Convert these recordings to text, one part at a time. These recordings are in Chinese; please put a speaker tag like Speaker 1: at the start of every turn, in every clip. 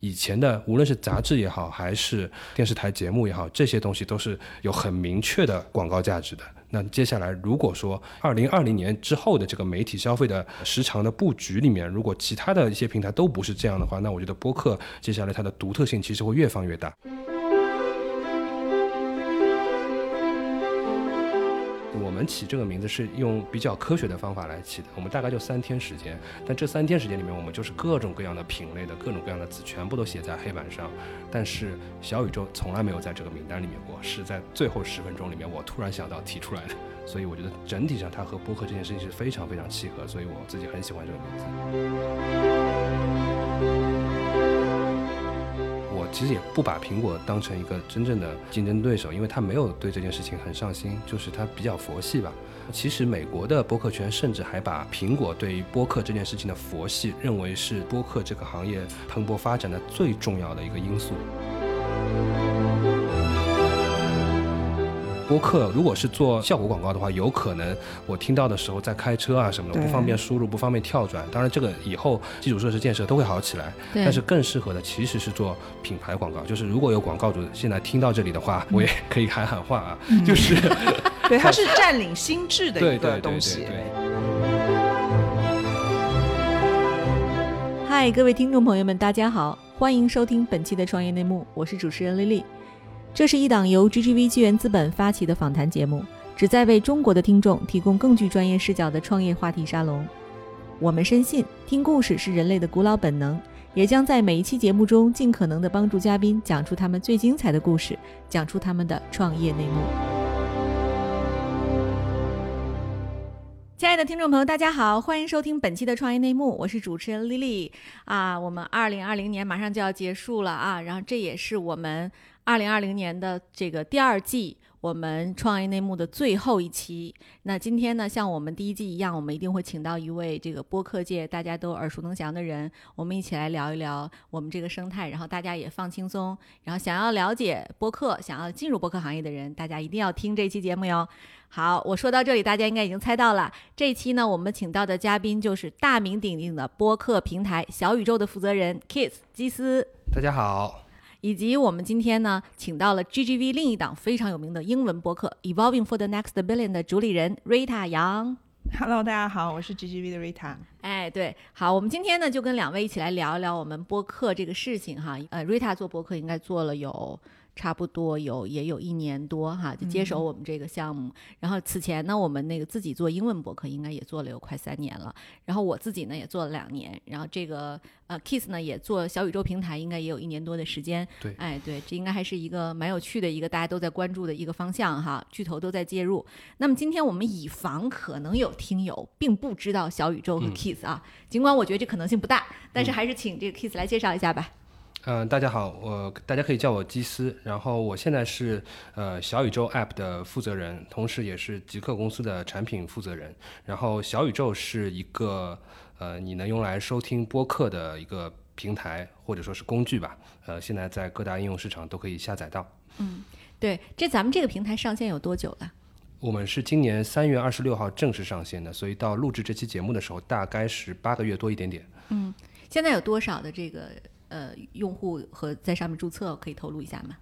Speaker 1: 以前的无论是杂志也好，还是电视台节目也好，这些东西都是有很明确的广告价值的。那接下来，如果说二零二零年之后的这个媒体消费的时长的布局里面，如果其他的一些平台都不是这样的话，那我觉得播客接下来它的独特性其实会越放越大。我们起这个名字是用比较科学的方法来起的，我们大概就三天时间，但这三天时间里面，我们就是各种各样的品类的各种各样的字全部都写在黑板上，但是小宇宙从来没有在这个名单里面过，是在最后十分钟里面我突然想到提出来的，所以我觉得整体上它和播客这件事情是非常非常契合，所以我自己很喜欢这个名字。其实也不把苹果当成一个真正的竞争对手，因为他没有对这件事情很上心，就是他比较佛系吧。其实美国的播客圈甚至还把苹果对于播客这件事情的佛系认为是播客这个行业蓬勃发展的最重要的一个因素。播客如果是做效果广告的话，有可能我听到的时候在开车啊什么的，不方便输入，不方便跳转。当然，这个以后基础设施建设都会好起来。但是更适合的其实是做品牌广告，就是如果有广告主现在听到这里的话，我也可以喊喊话啊，就是，
Speaker 2: 对，它是占领心智的一个东西。
Speaker 3: 嗨，各位听众朋友们，大家好，欢迎收听本期的创业内幕，我是主持人丽丽。这是一档由 GGV 纪元资本发起的访谈节目，旨在为中国的听众提供更具专业视角的创业话题沙龙。我们深信，听故事是人类的古老本能，也将在每一期节目中尽可能的帮助嘉宾讲出他们最精彩的故事，讲出他们的创业内幕。亲爱的听众朋友，大家好，欢迎收听本期的创业内幕，我是主持人丽丽啊。我们二零二零年马上就要结束了啊，然后这也是我们。二零二零年的这个第二季，我们创业内幕的最后一期。那今天呢，像我们第一季一样，我们一定会请到一位这个播客界大家都耳熟能详的人，我们一起来聊一聊我们这个生态。然后大家也放轻松，然后想要了解播客、想要进入播客行业的人，大家一定要听这期节目哟。好，我说到这里，大家应该已经猜到了，这一期呢，我们请到的嘉宾就是大名鼎鼎的播客平台小宇宙的负责人 Kiss 基斯。
Speaker 1: 大家好。
Speaker 3: 以及我们今天呢，请到了 GGV 另一档非常有名的英文播客 Evolving for the Next Billion 的主理人 Rita 杨。
Speaker 2: Hello，大家好，我是 GGV 的 Rita。
Speaker 3: 哎，对，好，我们今天呢就跟两位一起来聊一聊我们播客这个事情哈。呃，Rita 做播客应该做了有。差不多有也有一年多哈，就接手我们这个项目。然后此前呢，我们那个自己做英文博客应该也做了有快三年了。然后我自己呢也做了两年。然后这个呃，Kiss 呢也做小宇宙平台，应该也有一年多的时间。
Speaker 1: 对，
Speaker 3: 哎，对，这应该还是一个蛮有趣的一个大家都在关注的一个方向哈，巨头都在介入。那么今天我们以防可能有听友并不知道小宇宙和 Kiss 啊，尽管我觉得这可能性不大，但是还是请这个 Kiss 来介绍一下吧。
Speaker 1: 嗯，大家好，我大家可以叫我基斯，然后我现在是呃小宇宙 App 的负责人，同时也是极客公司的产品负责人。然后小宇宙是一个呃你能用来收听播客的一个平台或者说是工具吧，呃现在在各大应用市场都可以下载到。
Speaker 3: 嗯，对，这咱们这个平台上线有多久了？
Speaker 1: 我们是今年三月二十六号正式上线的，所以到录制这期节目的时候，大概是八个月多一点点。
Speaker 3: 嗯，现在有多少的这个？呃，用户和在上面注册可以透露一下吗？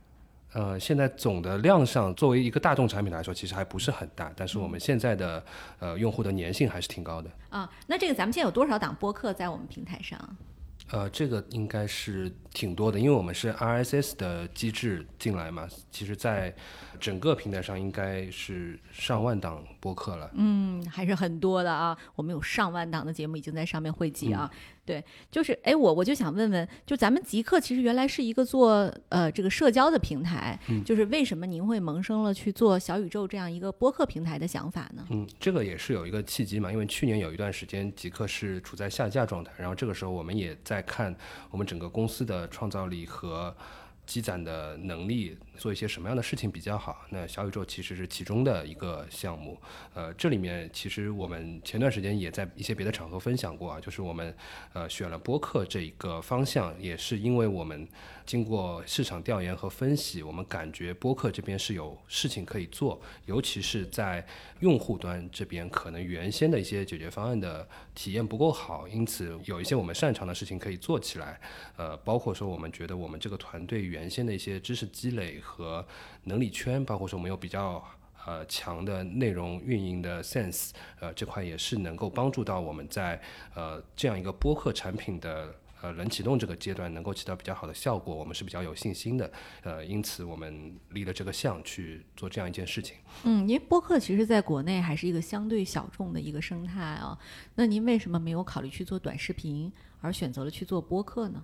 Speaker 1: 呃，现在总的量上，作为一个大众产品来说，其实还不是很大，但是我们现在的呃用户的粘性还是挺高的。
Speaker 3: 啊，那这个咱们现在有多少档播客在我们平台上？
Speaker 1: 呃，这个应该是挺多的，因为我们是 RSS 的机制进来嘛，其实在整个平台上应该是上万档播客了。
Speaker 3: 嗯，还是很多的啊，我们有上万档的节目已经在上面汇集啊。对，就是哎，我我就想问问，就咱们极客其实原来是一个做呃这个社交的平台，就是为什么您会萌生了去做小宇宙这样一个播客平台的想法呢？
Speaker 1: 嗯，这个也是有一个契机嘛，因为去年有一段时间极客是处在下架状态，然后这个时候我们也在看我们整个公司的创造力和积攒的能力，做一些什么样的事情比较好？那小宇宙其实是其中的一个项目。呃，这里面其实我们前段时间也在一些别的场合分享过啊，就是我们呃选了播客这一个方向，也是因为我们经过市场调研和分析，我们感觉播客这边是有事情可以做，尤其是在用户端这边，可能原先的一些解决方案的体验不够好，因此有一些我们擅长的事情可以做起来。呃，包括说我们觉得我们这个团队原先的一些知识积累和能力圈，包括说我们有比较呃强的内容运营的 sense，呃这块也是能够帮助到我们在呃这样一个播客产品的呃冷启动这个阶段能够起到比较好的效果，我们是比较有信心的。呃，因此我们立了这个项去做这样一件事情。
Speaker 3: 嗯，因为播客其实在国内还是一个相对小众的一个生态啊，那您为什么没有考虑去做短视频，而选择了去做播客呢？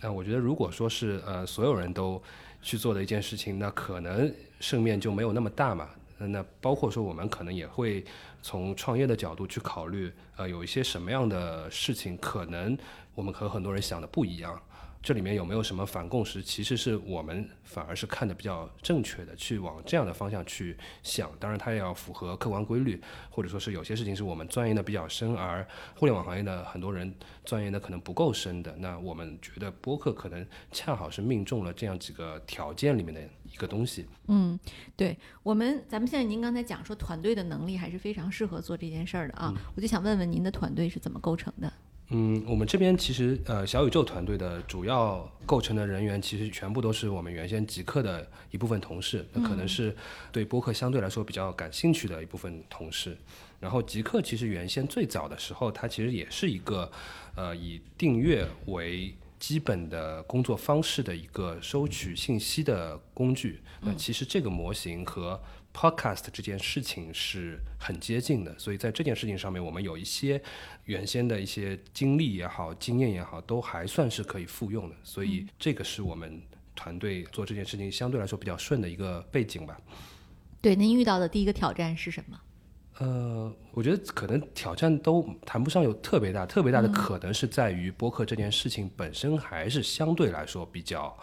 Speaker 1: 呃我觉得，如果说是呃所有人都去做的一件事情，那可能胜面就没有那么大嘛。那包括说我们可能也会从创业的角度去考虑，呃，有一些什么样的事情，可能我们和很多人想的不一样。这里面有没有什么反共识？其实是我们反而是看的比较正确的，去往这样的方向去想。当然，它也要符合客观规律，或者说是有些事情是我们钻研的比较深，而互联网行业的很多人钻研的可能不够深的。那我们觉得播客可能恰好是命中了这样几个条件里面的一个东西。
Speaker 3: 嗯，对我们，咱们现在您刚才讲说团队的能力还是非常适合做这件事儿的啊，我就想问问您的团队是怎么构成的？
Speaker 1: 嗯，我们这边其实呃小宇宙团队的主要构成的人员，其实全部都是我们原先极客的一部分同事，那可能是对播客相对来说比较感兴趣的一部分同事。然后极客其实原先最早的时候，它其实也是一个呃以订阅为基本的工作方式的一个收取信息的工具。那其实这个模型和 Podcast 这件事情是很接近的，所以在这件事情上面，我们有一些原先的一些经历也好、经验也好，都还算是可以复用的。所以这个是我们团队做这件事情相对来说比较顺的一个背景吧。
Speaker 3: 对，您遇到的第一个挑战是什么？
Speaker 1: 呃，我觉得可能挑战都谈不上有特别大，特别大的可能是在于播客这件事情本身还是相对来说比较。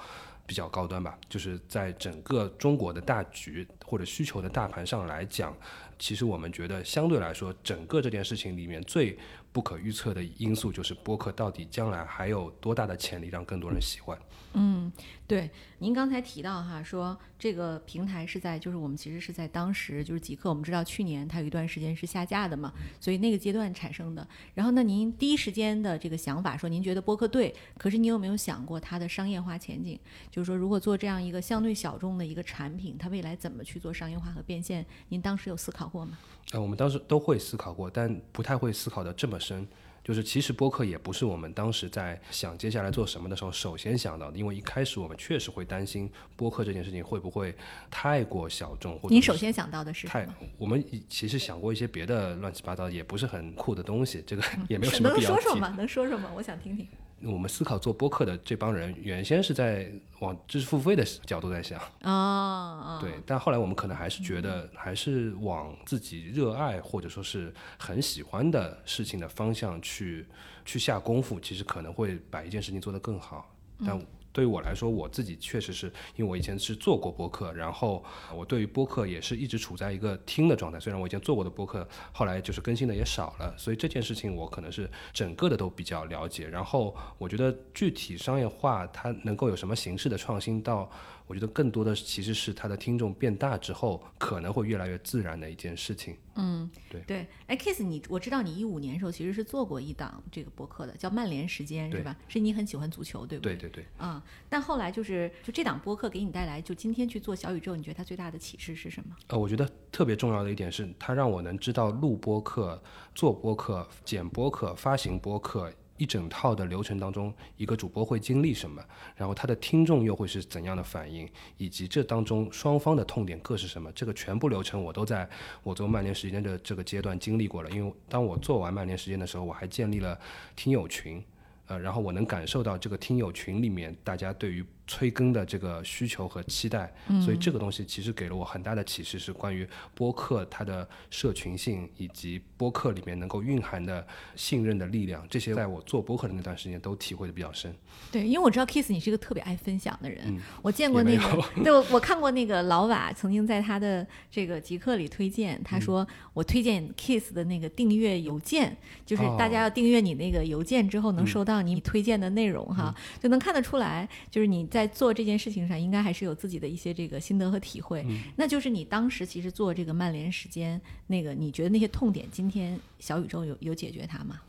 Speaker 1: 比较高端吧，就是在整个中国的大局或者需求的大盘上来讲，其实我们觉得相对来说，整个这件事情里面最不可预测的因素就是播客到底将来还有多大的潜力让更多人喜欢。
Speaker 3: 嗯，对，您刚才提到哈，说这个平台是在，就是我们其实是在当时就是极客，我们知道去年它有一段时间是下架的嘛，所以那个阶段产生的。然后那，您第一时间的这个想法说，您觉得播客对，可是你有没有想过它的商业化前景？就是说，如果做这样一个相对小众的一个产品，它未来怎么去做商业化和变现？您当时有思考过吗？
Speaker 1: 呃，我们当时都会思考过，但不太会思考的这么深。就是其实播客也不是我们当时在想接下来做什么的时候首先想到的，因为一开始我们确实会担心播客这件事情会不会太过小众。
Speaker 3: 您首先想到的是
Speaker 1: 太，我们其实想过一些别的乱七八糟也不是很酷的东西，这个也没有什么必要
Speaker 3: 能说说吗？能说说吗？我想听听。
Speaker 1: 我们思考做播客的这帮人，原先是在往知识付费的角度在想
Speaker 3: 啊，
Speaker 1: 对，但后来我们可能还是觉得，还是往自己热爱或者说是很喜欢的事情的方向去去下功夫，其实可能会把一件事情做得更好，但。对于我来说，我自己确实是因为我以前是做过播客，然后我对于播客也是一直处在一个听的状态。虽然我以前做过的播客，后来就是更新的也少了，所以这件事情我可能是整个的都比较了解。然后我觉得具体商业化它能够有什么形式的创新到。我觉得更多的其实是它的听众变大之后，可能会越来越自然的一件事情。
Speaker 3: 嗯，
Speaker 1: 对
Speaker 3: 对。哎，Kiss，你我知道你一五年时候其实是做过一档这个播客的，叫《曼联时间》，是吧？是你很喜欢足球，对不
Speaker 1: 对？对对对。
Speaker 3: 啊，但后来就是就这档播客给你带来，就今天去做小宇宙，你觉得它最大的启示是什么？
Speaker 1: 呃，我觉得特别重要的一点是，它让我能知道录播客、做播客、剪播客、发行播客。一整套的流程当中，一个主播会经历什么，然后他的听众又会是怎样的反应，以及这当中双方的痛点各是什么，这个全部流程我都在我做曼联时间的这个阶段经历过了。因为当我做完曼联时间的时候，我还建立了听友群，呃，然后我能感受到这个听友群里面大家对于催更的这个需求和期待，所以这个东西其实给了我很大的启示，是关于播客它的社群性以及播客里面能够蕴含的信任的力量，这些在我做播客的那段时间都体会的比较深。
Speaker 3: 对，因为我知道 Kiss 你是一个特别爱分享的人，我见过那个，对我我看过那个老瓦曾经在他的这个极客里推荐，他说我推荐 Kiss 的那个订阅邮件，就是大家要订阅你那个邮件之后能收到你推荐的内容哈，就能看得出来，就是你在。在做这件事情上，应该还是有自己的一些这个心得和体会。那就是你当时其实做这个曼联时间，那个你觉得那些痛点，今天小宇宙有有解决它吗？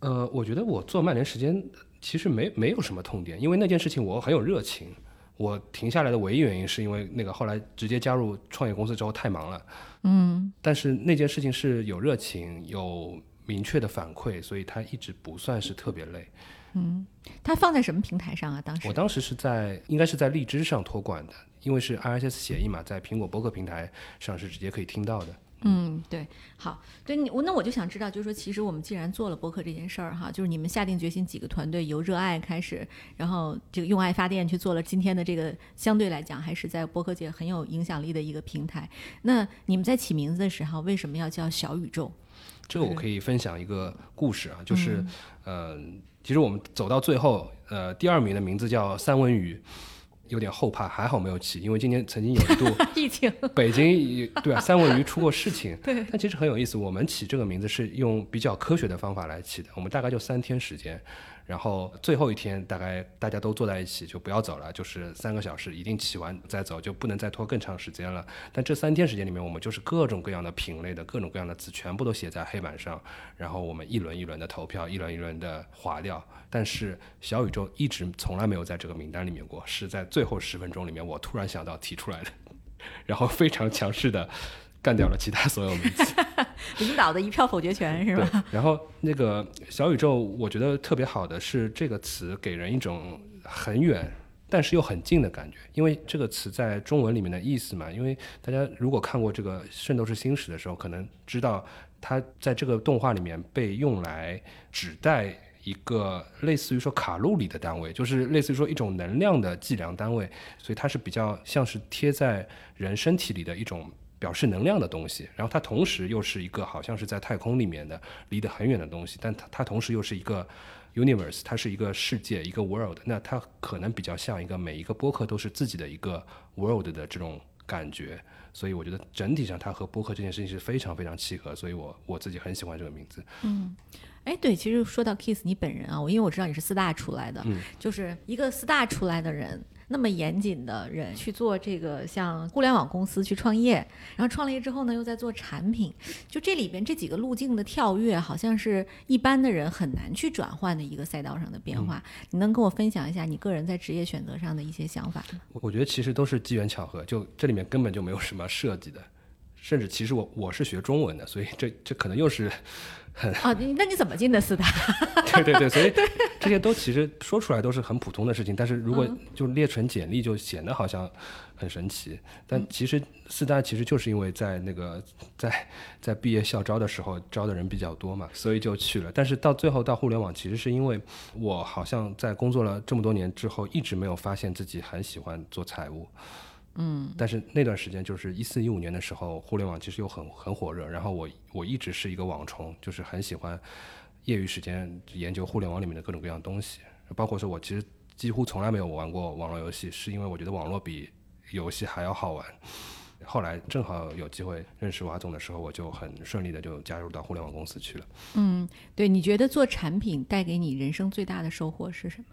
Speaker 1: 呃，我觉得我做曼联时间其实没没有什么痛点，因为那件事情我很有热情。我停下来的唯一原因是因为那个后来直接加入创业公司之后太忙了。
Speaker 3: 嗯。
Speaker 1: 但是那件事情是有热情、有明确的反馈，所以它一直不算是特别累。
Speaker 3: 嗯，它放在什么平台上啊？当时
Speaker 1: 我当时是在，应该是在荔枝上托管的，因为是 RSS 协议嘛，在苹果播客平台上是直接可以听到的。
Speaker 3: 嗯，对，好，对你我那我就想知道，就是说，其实我们既然做了播客这件事儿哈，就是你们下定决心几个团队由热爱开始，然后这个用爱发电去做了今天的这个相对来讲还是在播客界很有影响力的一个平台。那你们在起名字的时候为什么要叫小宇宙？
Speaker 1: 这个我可以分享一个故事啊，就是呃。其实我们走到最后，呃，第二名的名字叫三文鱼，有点后怕，还好没有起，因为今年曾经有一度
Speaker 3: 疫情，
Speaker 1: 北京对啊，三文鱼出过事情。
Speaker 3: 对，
Speaker 1: 但其实很有意思，我们起这个名字是用比较科学的方法来起的，我们大概就三天时间。然后最后一天，大概大家都坐在一起，就不要走了，就是三个小时，一定起完再走，就不能再拖更长时间了。但这三天时间里面，我们就是各种各样的品类的各种各样的字，全部都写在黑板上，然后我们一轮一轮的投票，一轮一轮的划掉。但是小宇宙一直从来没有在这个名单里面过，是在最后十分钟里面，我突然想到提出来的，然后非常强势的。干掉了其他所有名字，
Speaker 3: 领导的一票否决权是吧？
Speaker 1: 然后那个小宇宙，我觉得特别好的是这个词给人一种很远但是又很近的感觉，因为这个词在中文里面的意思嘛。因为大家如果看过这个《圣斗士星矢》的时候，可能知道它在这个动画里面被用来指代一个类似于说卡路里的单位，就是类似于说一种能量的计量单位，所以它是比较像是贴在人身体里的一种。表示能量的东西，然后它同时又是一个好像是在太空里面的离得很远的东西，但它它同时又是一个 universe，它是一个世界一个 world，那它可能比较像一个每一个播客都是自己的一个 world 的这种感觉，所以我觉得整体上它和播客这件事情是非常非常契合，所以我我自己很喜欢这个名字。
Speaker 3: 嗯，哎，对，其实说到 Kiss 你本人啊，我因为我知道你是四大出来的，就是一个四大出来的人。那么严谨的人去做这个像互联网公司去创业，然后创了业之后呢，又在做产品，就这里边这几个路径的跳跃，好像是一般的人很难去转换的一个赛道上的变化。你能跟我分享一下你个人在职业选择上的一些想法吗？
Speaker 1: 我觉得其实都是机缘巧合，就这里面根本就没有什么设计的，甚至其实我我是学中文的，所以这这可能又是。
Speaker 3: 啊，那你怎么进的四大？
Speaker 1: 对对对，所以这些都其实说出来都是很普通的事情，但是如果就列成简历，就显得好像很神奇。但其实四大其实就是因为在那个在在毕业校招的时候招的人比较多嘛，所以就去了。但是到最后到互联网，其实是因为我好像在工作了这么多年之后，一直没有发现自己很喜欢做财务。
Speaker 3: 嗯，
Speaker 1: 但是那段时间就是一四一五年的时候，互联网其实又很很火热。然后我我一直是一个网虫，就是很喜欢业余时间研究互联网里面的各种各样的东西。包括说我其实几乎从来没有玩过网络游戏，是因为我觉得网络比游戏还要好玩。后来正好有机会认识瓦总的时候，我就很顺利的就加入到互联网公司去了。
Speaker 3: 嗯，对，你觉得做产品带给你人生最大的收获是什么？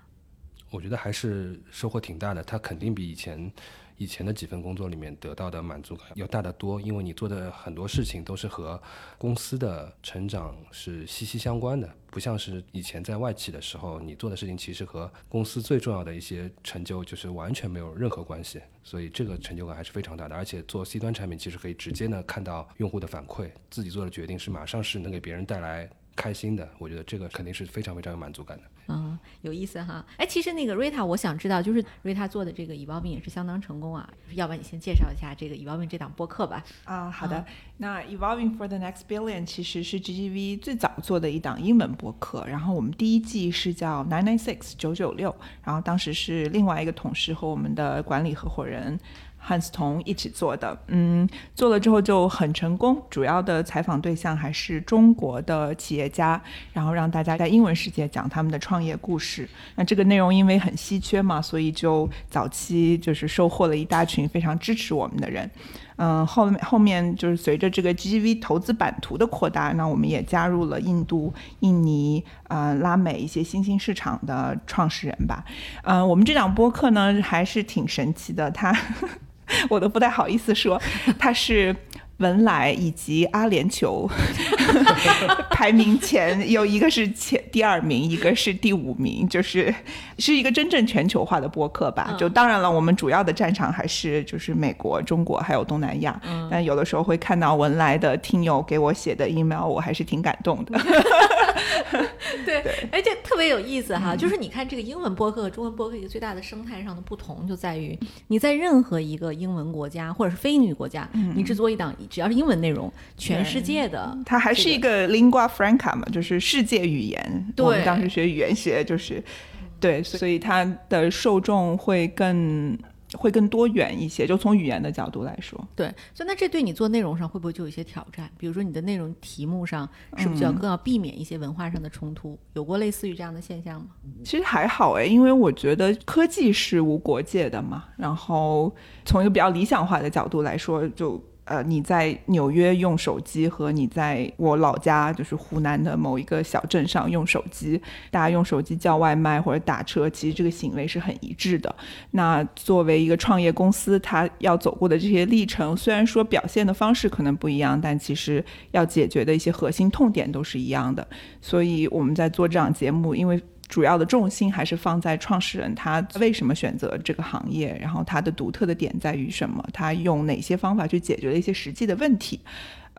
Speaker 1: 我觉得还是收获挺大的，它肯定比以前。以前的几份工作里面得到的满足感要大得多，因为你做的很多事情都是和公司的成长是息息相关的，不像是以前在外企的时候，你做的事情其实和公司最重要的一些成就就是完全没有任何关系，所以这个成就感还是非常大的。而且做 C 端产品其实可以直接呢看到用户的反馈，自己做的决定是马上是能给别人带来开心的，我觉得这个肯定是非常非常有满足感的。
Speaker 3: 嗯，有意思哈。哎，其实那个瑞塔，我想知道，就是瑞塔做的这个 Evolving 也是相当成功啊。要不然你先介绍一下这个 Evolving 这档播客吧。
Speaker 2: 啊，好的。那 Evolving for the Next Billion 其实是 GGV 最早做的一档英文播客。然后我们第一季是叫 Nine Nine Six 九九六，然后当时是另外一个同事和我们的管理合伙人。汉斯同一起做的，嗯，做了之后就很成功。主要的采访对象还是中国的企业家，然后让大家在英文世界讲他们的创业故事。那这个内容因为很稀缺嘛，所以就早期就是收获了一大群非常支持我们的人。嗯，后面后面就是随着这个 GGV 投资版图的扩大，那我们也加入了印度、印尼、呃拉美一些新兴市场的创始人吧。嗯，我们这档播客呢还是挺神奇的，它。我都不太好意思说，他是文莱以及阿联酋 排名前有一个是前第二名，一个是第五名，就是是一个真正全球化的播客吧。就当然了，我们主要的战场还是就是美国、中国还有东南亚。但有的时候会看到文莱的听友给我写的 email，我还是挺感动的。
Speaker 3: 对，哎，这特别有意思哈。就是你看这个英文播客和中文播客一个最大的生态上的不同，就在于你在任何一个英文国家或者是非英语国家，你制作一档只要是英文内容，全世界的
Speaker 2: 它还是一个 lingua franca 嘛，就是世界语言。我们当时学语言学就是对，所以它的受众会更。会更多元一些，就从语言的角度来说，
Speaker 3: 对，所以那这对你做内容上会不会就有一些挑战？比如说你的内容题目上，是不是就要更要避免一些文化上的冲突？有过类似于这样的现象吗？
Speaker 2: 其实还好哎，因为我觉得科技是无国界的嘛。然后从一个比较理想化的角度来说，就。呃，你在纽约用手机和你在我老家就是湖南的某一个小镇上用手机，大家用手机叫外卖或者打车，其实这个行为是很一致的。那作为一个创业公司，它要走过的这些历程，虽然说表现的方式可能不一样，但其实要解决的一些核心痛点都是一样的。所以我们在做这档节目，因为。主要的重心还是放在创始人他为什么选择这个行业，然后他的独特的点在于什么，他用哪些方法去解决了一些实际的问题，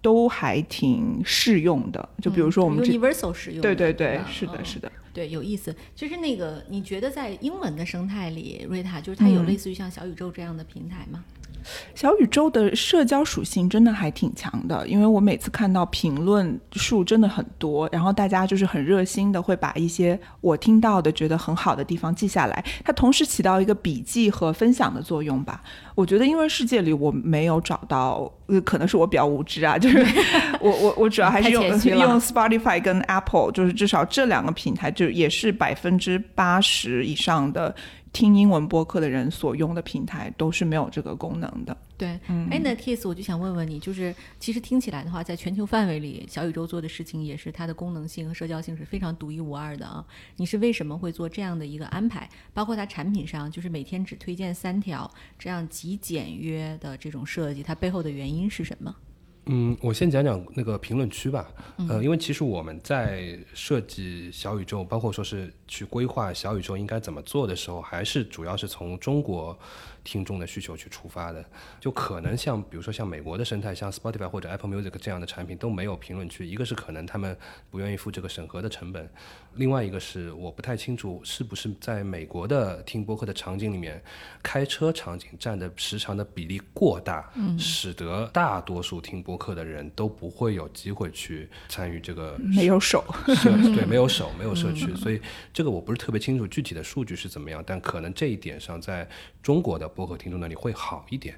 Speaker 2: 都还挺适用的。就比如说我们
Speaker 3: universal 适用，
Speaker 2: 对对对，是的，是的，
Speaker 3: 对，有意思。就是那个，你觉得在英文的生态里，瑞塔就是它有类似于像小宇宙这样的平台吗？
Speaker 2: 小宇宙的社交属性真的还挺强的，因为我每次看到评论数真的很多，然后大家就是很热心的会把一些我听到的觉得很好的地方记下来，它同时起到一个笔记和分享的作用吧。我觉得英文世界里我没有找到，呃，可能是我比较无知啊，就是我我我主要还是用用 Spotify 跟 Apple，就是至少这两个平台就也是百分之八十以上的。听英文播客的人所用的平台都是没有这个功能的。
Speaker 3: 对，哎，那 Kiss，我就想问问你，就是其实听起来的话，在全球范围里，小宇宙做的事情也是它的功能性和社交性是非常独一无二的啊。你是为什么会做这样的一个安排？包括它产品上，就是每天只推荐三条这样极简约的这种设计，它背后的原因是什么？
Speaker 1: 嗯，我先讲讲那个评论区吧。呃，因为其实我们在设计小宇宙，包括说是去规划小宇宙应该怎么做的时候，还是主要是从中国。听众的需求去出发的，就可能像比如说像美国的生态，像 Spotify 或者 Apple Music 这样的产品都没有评论区。一个是可能他们不愿意付这个审核的成本，另外一个是我不太清楚是不是在美国的听播客的场景里面，开车场景占的时长的比例过大，使得大多数听播客的人都不会有机会去参与这个
Speaker 2: 没有手，
Speaker 1: 对，没有手，没有社区，所以这个我不是特别清楚具体的数据是怎么样，但可能这一点上在中国的。播客听众那里会好一点。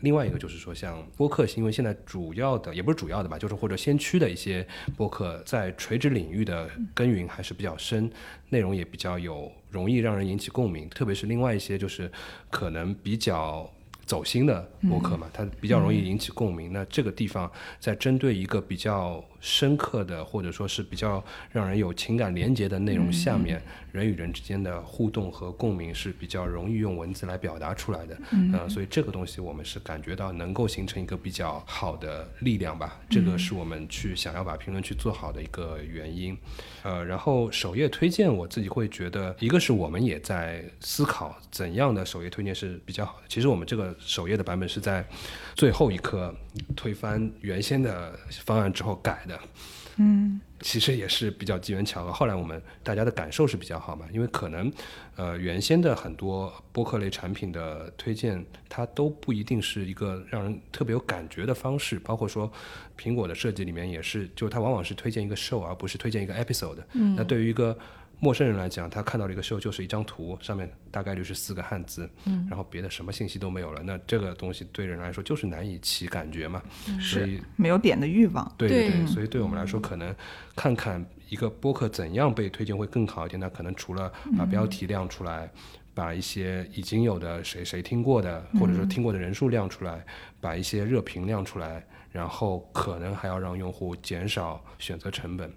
Speaker 1: 另外一个就是说，像播客，因为现在主要的也不是主要的吧，就是或者先驱的一些播客，在垂直领域的耕耘还是比较深，内容也比较有容易让人引起共鸣。特别是另外一些就是可能比较走心的播客嘛，它比较容易引起共鸣。那这个地方在针对一个比较深刻的，或者说是比较让人有情感连接的内容下面。人与人之间的互动和共鸣是比较容易用文字来表达出来的，嗯，所以这个东西我们是感觉到能够形成一个比较好的力量吧，这个是我们去想要把评论区做好的一个原因，呃，然后首页推荐我自己会觉得，一个是我们也在思考怎样的首页推荐是比较好的，其实我们这个首页的版本是在最后一刻推翻原先的方案之后改的。
Speaker 2: 嗯，
Speaker 1: 其实也是比较机缘巧合。后来我们大家的感受是比较好嘛，因为可能，呃，原先的很多播客类产品的推荐，它都不一定是一个让人特别有感觉的方式。包括说，苹果的设计里面也是，就它往往是推荐一个 show，而不是推荐一个 episode。嗯，那对于一个陌生人来讲，他看到了一个 show 就是一张图，上面大概率是四个汉字，嗯，然后别的什么信息都没有了。那这个东西对人来说就是难以起感觉嘛，所以
Speaker 2: 没有点的欲望。
Speaker 1: 对
Speaker 3: 对
Speaker 1: 对，所以对我们来说，可能看看一个播客怎样被推荐会更好一点。那可能除了把标题亮出来，把一些已经有的谁谁听过的，或者说听过的人数亮出来，把一些热评亮出来，然后可能还要让用户减少选择成本。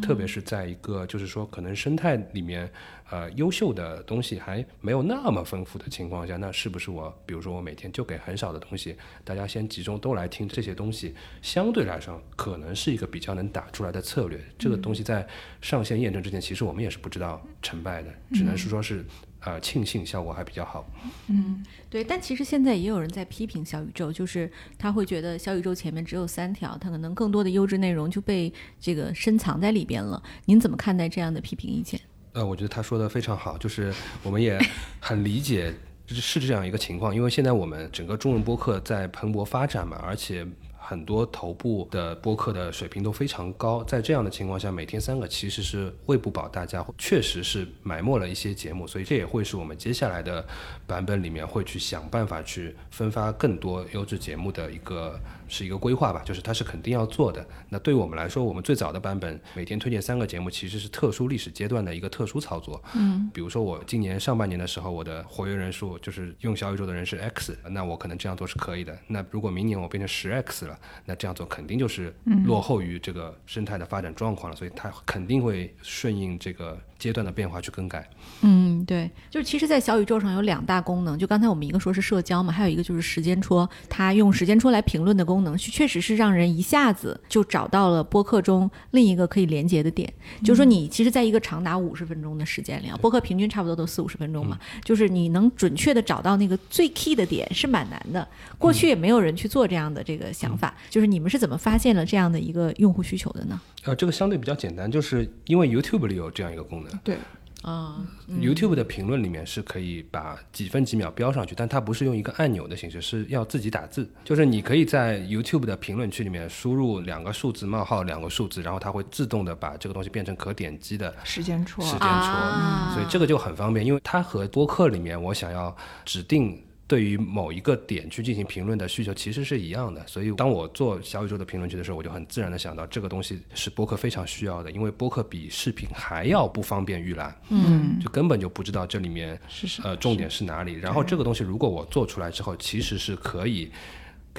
Speaker 1: 特别是在一个就是说可能生态里面，呃，优秀的东西还没有那么丰富的情况下，那是不是我，比如说我每天就给很少的东西，大家先集中都来听这些东西，相对来说可能是一个比较能打出来的策略。这个东西在上线验证之前，其实我们也是不知道成败的，只能是说是呃庆幸效果还比较好。
Speaker 3: 嗯对，但其实现在也有人在批评小宇宙，就是他会觉得小宇宙前面只有三条，它可能更多的优质内容就被这个深藏在里边了。您怎么看待这样的批评意见？
Speaker 1: 呃，我觉得他说的非常好，就是我们也很理解是是这样一个情况，因为现在我们整个中文播客在蓬勃发展嘛，而且很多头部的播客的水平都非常高，在这样的情况下，每天三个其实是喂不饱大家，确实是埋没了一些节目，所以这也会是我们接下来的版本里面会去想办法去分发更多优质节目的一个是一个规划吧，就是它是肯定要做的。那对于我们来说，我们最早的版本每天推荐三个节目，其实是特殊历史阶段的一个特殊操作。嗯，比如说我今年上半年的时候，我的活跃人数就是用小宇宙的人是 X，那我可能这样做是可以的。那如果明年我变成十 X 了，那这样做肯定就是落后于这个生态的发展状况了，所以它肯定会顺应这个阶段的变化去更改。
Speaker 3: 嗯，对，就是其实，在小宇宙上有两大功能，就刚才我们一个说是社交嘛，还有一个就是时间戳，它用时间戳来评论的功能，确实是让人一下子就找到了播客中另一个可以连接的点。就是说，你其实在一个长达五十分钟的时间里啊，播客平均差不多都四五十分钟嘛，就是你能准确的找到那个最 key 的点是蛮难的。过去也没有人去做这样的这个想法，就是你们是怎么发现了这样的一个用户需求的呢？
Speaker 1: 呃，这个相对比较简单，就是因为 YouTube 里有这样一个功能。
Speaker 2: 对，
Speaker 3: 啊、
Speaker 1: YouTube 的评论里面是可以把几分几秒标上去，但它不是用一个按钮的形式，是要自己打字。就是你可以在 YouTube 的评论区里面输入两个数字冒号两个数字，然后它会自动的把这个东西变成可点击的
Speaker 2: 时间戳
Speaker 1: 时间戳，
Speaker 3: 啊
Speaker 1: 所以这个就很方便，因为它和播客里面我想要指定。对于某一个点去进行评论的需求其实是一样的，所以当我做小宇宙的评论区的时候，我就很自然的想到这个东西是播客非常需要的，因为播客比视频还要不方便预览，
Speaker 2: 嗯，
Speaker 1: 就根本就不知道这里面
Speaker 2: 是是
Speaker 1: 呃重点是哪里。然后这个东西如果我做出来之后，其实是可以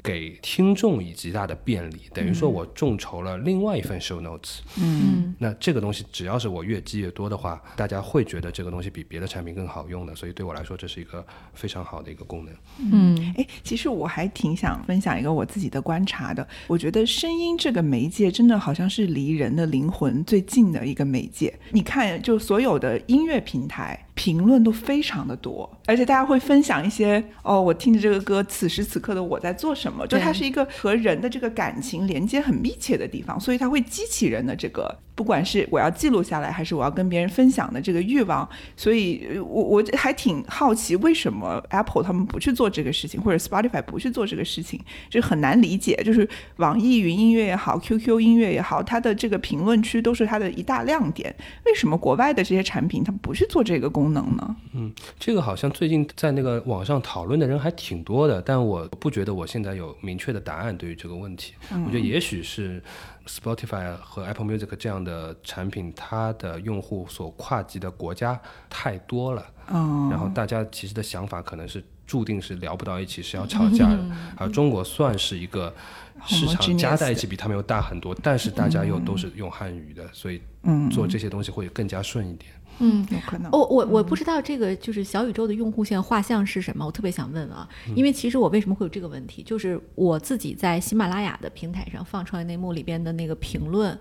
Speaker 1: 给听众以极大的便利，等于说我众筹了另外一份 show notes。
Speaker 2: 嗯，
Speaker 1: 那这个东西只要是我越积越多的话，大家会觉得这个东西比别的产品更好用的，所以对我来说这是一个非常好的一个功能。
Speaker 3: 嗯
Speaker 2: 哎，其实我还挺想分享一个我自己的观察的。我觉得声音这个媒介真的好像是离人的灵魂最近的一个媒介。你看，就所有的音乐平台评论都非常的多，而且大家会分享一些哦，我听着这个歌，此时此刻的我在做什么，就它是一个和人的这个感情连接很密切的地方，所以它会激起人的这个，不管是我要记录下来，还是我要跟别人分享的这个欲望。所以呃我我还挺好奇，为什么 Apple 他们不去做这个事情，或者 Spotify 不去做这个事情，就很难理解。就是网易云音乐也好，QQ 音乐也好，它的这个评论区都是它的一大亮点。为什么国外的这些产品它不去做这个功能呢？
Speaker 1: 嗯这个好像最近在那个网上讨论的人还挺多的，但我不觉得我现在有明确的答案对于这个问题。我觉得也许是 Spotify 和 Apple Music 这样的产品，它的用户所跨级的国家太多了，
Speaker 2: 嗯，
Speaker 1: 然后大家其实的想法可能是注定是聊不到一起，是要吵架的。而中国算是一个市场加在一起比他们要大很多，但是大家又都是用汉语的，所以
Speaker 2: 嗯。
Speaker 1: 做这些东西会更加顺一点。
Speaker 3: 嗯。
Speaker 2: 有可能。
Speaker 3: 我我我不知道这个就是小宇宙的用户现在画像是什么，我特别想问啊，因为其实我为什么会有这个问题，就是我自己在喜马拉雅的平台上放《创业内幕》里边的那个评论，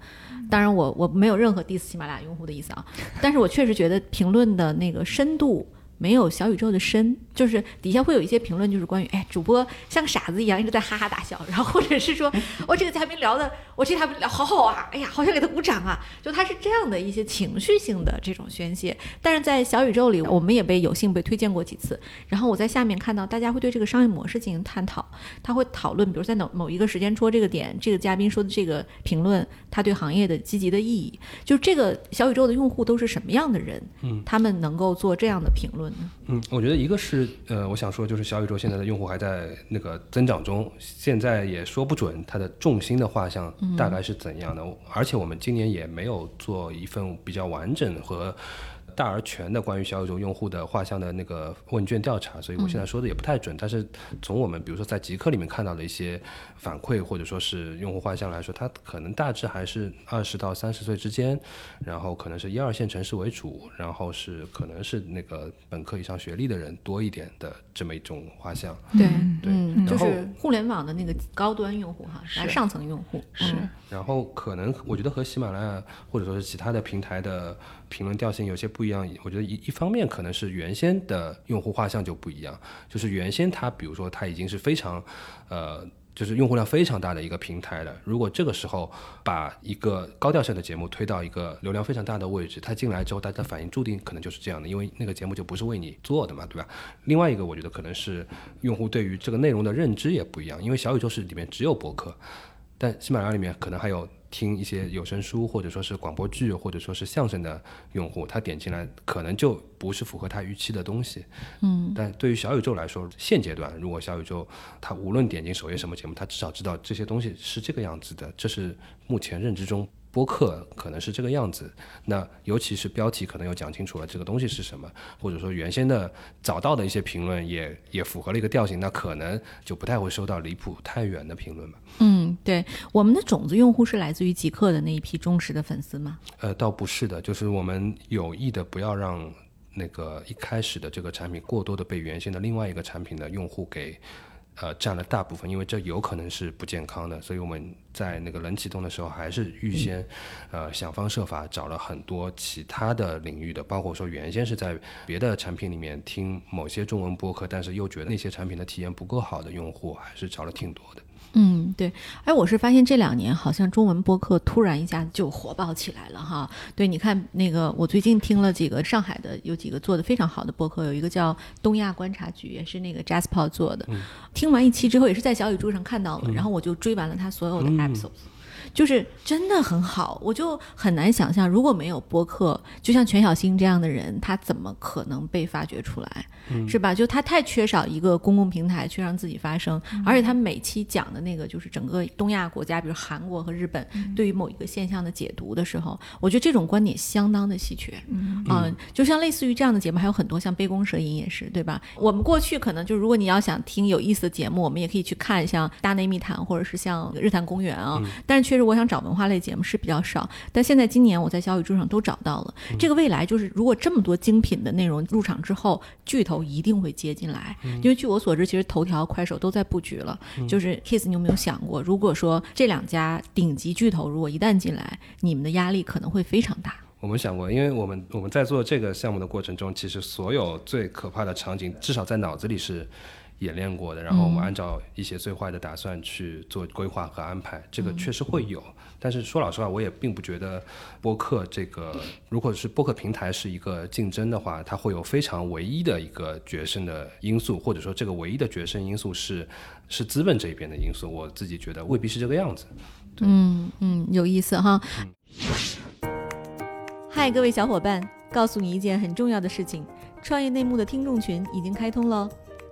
Speaker 3: 当然我我没有任何 diss 喜马拉雅用户的意思啊，但是我确实觉得评论的那个深度没有小宇宙的深，就是底下会有一些评论，就是关于哎，主播像个傻子一样一直在哈哈大笑，然后或者是说我 这个嘉宾聊的，我这他聊好好啊，哎呀，好想给他鼓掌啊，就他是这样的一些情绪性的这种宣泄。但是在小宇宙里，我们也被有幸被推荐过几次，然后我在下面看到大家会对这个商业模式进行探讨，他会讨论，比如在某某一个时间戳这个点，这个嘉宾说的这个评论，他对行业的积极的意义，就这个小宇宙的用户都是什么样的人？嗯，他们能够做这样的评论呢？
Speaker 1: 嗯，我觉得一个是呃，我想说就是小宇宙现在的用户还在那个增长中，现在也说不准它的重心的画像大概是怎样的，而且我们今年也没有做一份比较完整和。大而全的关于小宇宙用户的画像的那个问卷调查，所以我现在说的也不太准。但是从我们比如说在极客里面看到的一些反馈，或者说是用户画像来说，它可能大致还是二十到三十岁之间，然后可能是一二线城市为主，然后是可能是那个本科以上学历的人多一点的这么一种画像。
Speaker 3: 对
Speaker 1: 对，
Speaker 3: 就是互联网的那个高端用户哈，上层用户
Speaker 2: 是。
Speaker 1: 然后可能我觉得和喜马拉雅或者说是其他的平台的。评论调性有些不一样，我觉得一一方面可能是原先的用户画像就不一样，就是原先它比如说它已经是非常，呃，就是用户量非常大的一个平台了。如果这个时候把一个高调性的节目推到一个流量非常大的位置，它进来之后，大家反应注定可能就是这样的，因为那个节目就不是为你做的嘛，对吧？另外一个我觉得可能是用户对于这个内容的认知也不一样，因为小宇宙是里面只有博客，但喜马拉雅里面可能还有。听一些有声书，或者说是广播剧，或者说是相声的用户，他点进来可能就不是符合他预期的东西。
Speaker 3: 嗯，
Speaker 1: 但对于小宇宙来说，现阶段如果小宇宙他无论点进首页什么节目，他至少知道这些东西是这个样子的，这是目前认知中。播客可能是这个样子，那尤其是标题可能又讲清楚了这个东西是什么，或者说原先的找到的一些评论也也符合了一个调性，那可能就不太会收到离谱太远的评论吧。
Speaker 3: 嗯，对，我们的种子用户是来自于极客的那一批忠实的粉丝吗？
Speaker 1: 呃，倒不是的，就是我们有意的不要让那个一开始的这个产品过多的被原先的另外一个产品的用户给。呃，占了大部分，因为这有可能是不健康的，所以我们在那个冷启动的时候，还是预先，呃，想方设法找了很多其他的领域的，包括说原先是在别的产品里面听某些中文播客，但是又觉得那些产品的体验不够好的用户，还是找了挺多的。
Speaker 3: 嗯，对，哎，我是发现这两年好像中文播客突然一下子就火爆起来了哈。对，你看那个，我最近听了几个上海的，有几个做的非常好的播客，有一个叫东亚观察局，也是那个 Jasper 做的。听完一期之后，也是在小宇宙上看到了，然后我就追完了他所有的 episodes。就是真的很好，我就很难想象，如果没有播客，就像全小新这样的人，他怎么可能被发掘出来，是吧？就他太缺少一个公共平台去让自己发声，而且他每期讲的那个就是整个东亚国家，比如韩国和日本对于某一个现象的解读的时候，我觉得这种观点相当的稀缺。嗯，就像类似于这样的节目还有很多，像杯弓蛇影也是，对吧？我们过去可能就如果你要想听有意思的节目，我们也可以去看像大内密谈或者是像日坛公园啊，但是确实。我想找文化类节目是比较少，但现在今年我在小宇宙上都找到了。这个未来就是，如果这么多精品的内容入场之后，巨头一定会接进来。因为据我所知，其实头条、快手都在布局了。就是 Kiss，你有没有想过，如果说这两家顶级巨头如果一旦进来，你们的压力可能会非常大？
Speaker 1: 我们想过，因为我们我们在做这个项目的过程中，其实所有最可怕的场景，至少在脑子里是。演练过的，然后我们按照一些最坏的打算去做规划和安排，这个确实会有。但是说老实话，我也并不觉得播客这个，如果是播客平台是一个竞争的话，它会有非常唯一的一个决胜的因素，或者说这个唯一的决胜因素是是资本这一边的因素。我自己觉得未必是这个样子。
Speaker 3: 嗯嗯，有意思哈。嗨，各位小伙伴，告诉你一件很重要的事情：创业内幕的听众群已经开通了。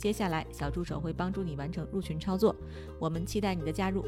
Speaker 3: 接下来，小助手会帮助你完成入群操作。我们期待你的加入。